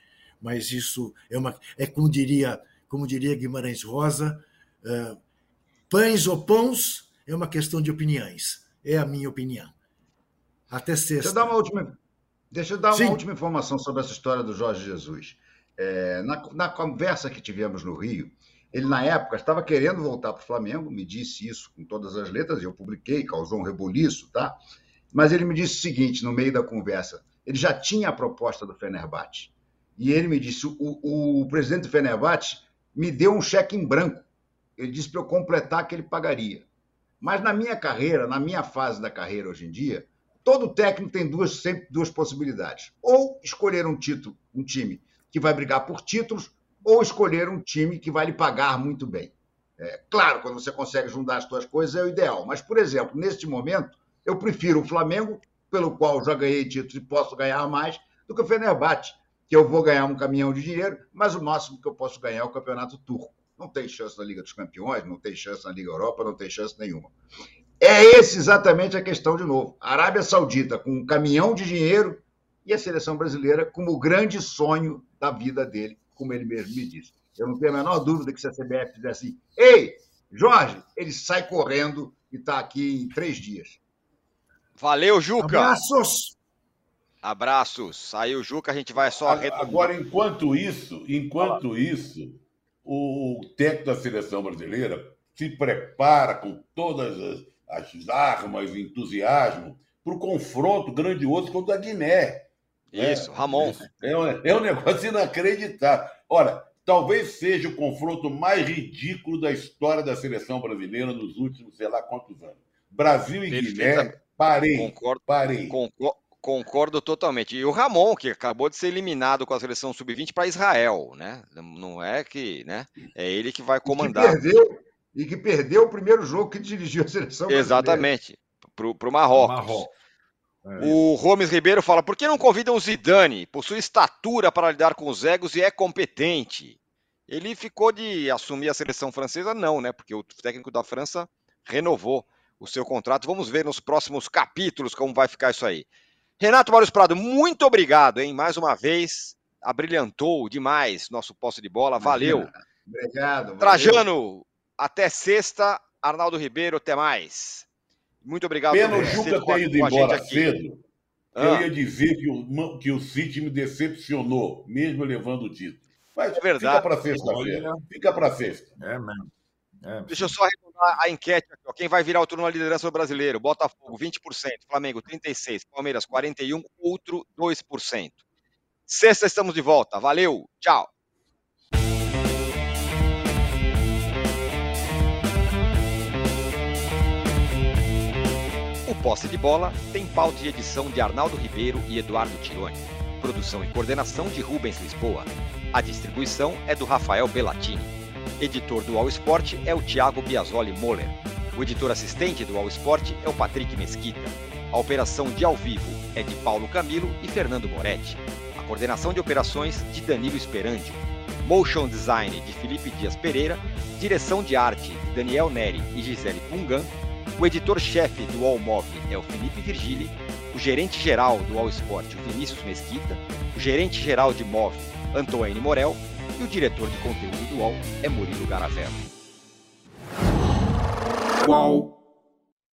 mas isso é uma é como diria como diria Guimarães Rosa, uh, pães ou pães é uma questão de opiniões. É a minha opinião. Até sexta. Deixa eu dar uma última, deixa eu dar uma última informação sobre essa história do Jorge Jesus. É, na, na conversa que tivemos no Rio, ele, na época, estava querendo voltar para o Flamengo, me disse isso com todas as letras, e eu publiquei, causou um rebuliço, tá? Mas ele me disse o seguinte, no meio da conversa, ele já tinha a proposta do Fenerbahçe e ele me disse: o, o presidente do Fenerbahçe me deu um cheque em branco. Ele disse para eu completar que ele pagaria. Mas na minha carreira, na minha fase da carreira hoje em dia, todo técnico tem duas, sempre duas possibilidades. Ou escolher um título, um time que vai brigar por títulos, ou escolher um time que vai lhe pagar muito bem. É, claro, quando você consegue juntar as duas coisas é o ideal. Mas, por exemplo, neste momento, eu prefiro o Flamengo, pelo qual já ganhei títulos e posso ganhar mais, do que o Fenerbahçe, que eu vou ganhar um caminhão de dinheiro, mas o máximo que eu posso ganhar é o campeonato turco. Não tem chance na Liga dos Campeões, não tem chance na Liga Europa, não tem chance nenhuma. É esse exatamente a questão de novo. A Arábia Saudita com um caminhão de dinheiro e a seleção brasileira como o grande sonho da vida dele, como ele mesmo me disse. Eu não tenho a menor dúvida que se a CBF fizer assim, ei, Jorge, ele sai correndo e está aqui em três dias. Valeu, Juca. Abraços. Abraços. Saiu o Juca, a gente vai só Agora, enquanto isso, enquanto isso, o técnico da seleção brasileira se prepara com todas as, as armas, entusiasmo, para o confronto grandioso contra a Guiné. Isso, é, Ramon. É um, é um negócio inacreditável. Ora, talvez seja o confronto mais ridículo da história da seleção brasileira nos últimos, sei lá quantos anos. Brasil e Guiné, parei. Concordo, parei. Concordo, Concordo totalmente. E o Ramon, que acabou de ser eliminado com a seleção sub-20 para Israel, né? Não é que, né? É ele que vai comandar. E que perdeu, e que perdeu o primeiro jogo que dirigiu a seleção. Exatamente, para o Marrocos. Marrocos. É. O Gomes Ribeiro fala: por que não convidam o Zidane? Possui estatura para lidar com os egos e é competente. Ele ficou de assumir a seleção francesa? Não, né? Porque o técnico da França renovou o seu contrato. Vamos ver nos próximos capítulos como vai ficar isso aí. Renato Barros Prado, muito obrigado, hein? Mais uma vez, abrilhantou demais nosso posse de bola. Valeu. Obrigado. Valeu. Trajano, até sexta. Arnaldo Ribeiro, até mais. Muito obrigado. Pena o Juca ter ido embora cedo. Ah. Eu ia dizer que o, que o City me decepcionou, mesmo levando o título. Mas é verdade. fica para sexta-feira. Fica para sexta. É mesmo. É. Deixa eu só arredondar a enquete aqui. Ó. Quem vai virar o turno na liderança do brasileiro? Botafogo, 20%. Flamengo, 36%. Palmeiras, 41%. Outro, 2%. Sexta, estamos de volta. Valeu. Tchau. O Posse de Bola tem pauta de edição de Arnaldo Ribeiro e Eduardo Tironi. Produção e coordenação de Rubens Lisboa. A distribuição é do Rafael Bellatini. Editor do All Sport é o Thiago Biasoli Moller. O editor assistente do All Sport é o Patrick Mesquita. A operação de ao vivo é de Paulo Camilo e Fernando Moretti. A coordenação de operações de Danilo Esperandio. Motion Design de Felipe Dias Pereira. Direção de arte de Daniel Neri e Gisele Pungan. O editor-chefe do All Mob é o Felipe Virgili. O gerente-geral do All Sport, o Vinícius Mesquita. O gerente-geral de MOV, Antoine Morel e o diretor de conteúdo do UOL é Murilo Garavello. UOL.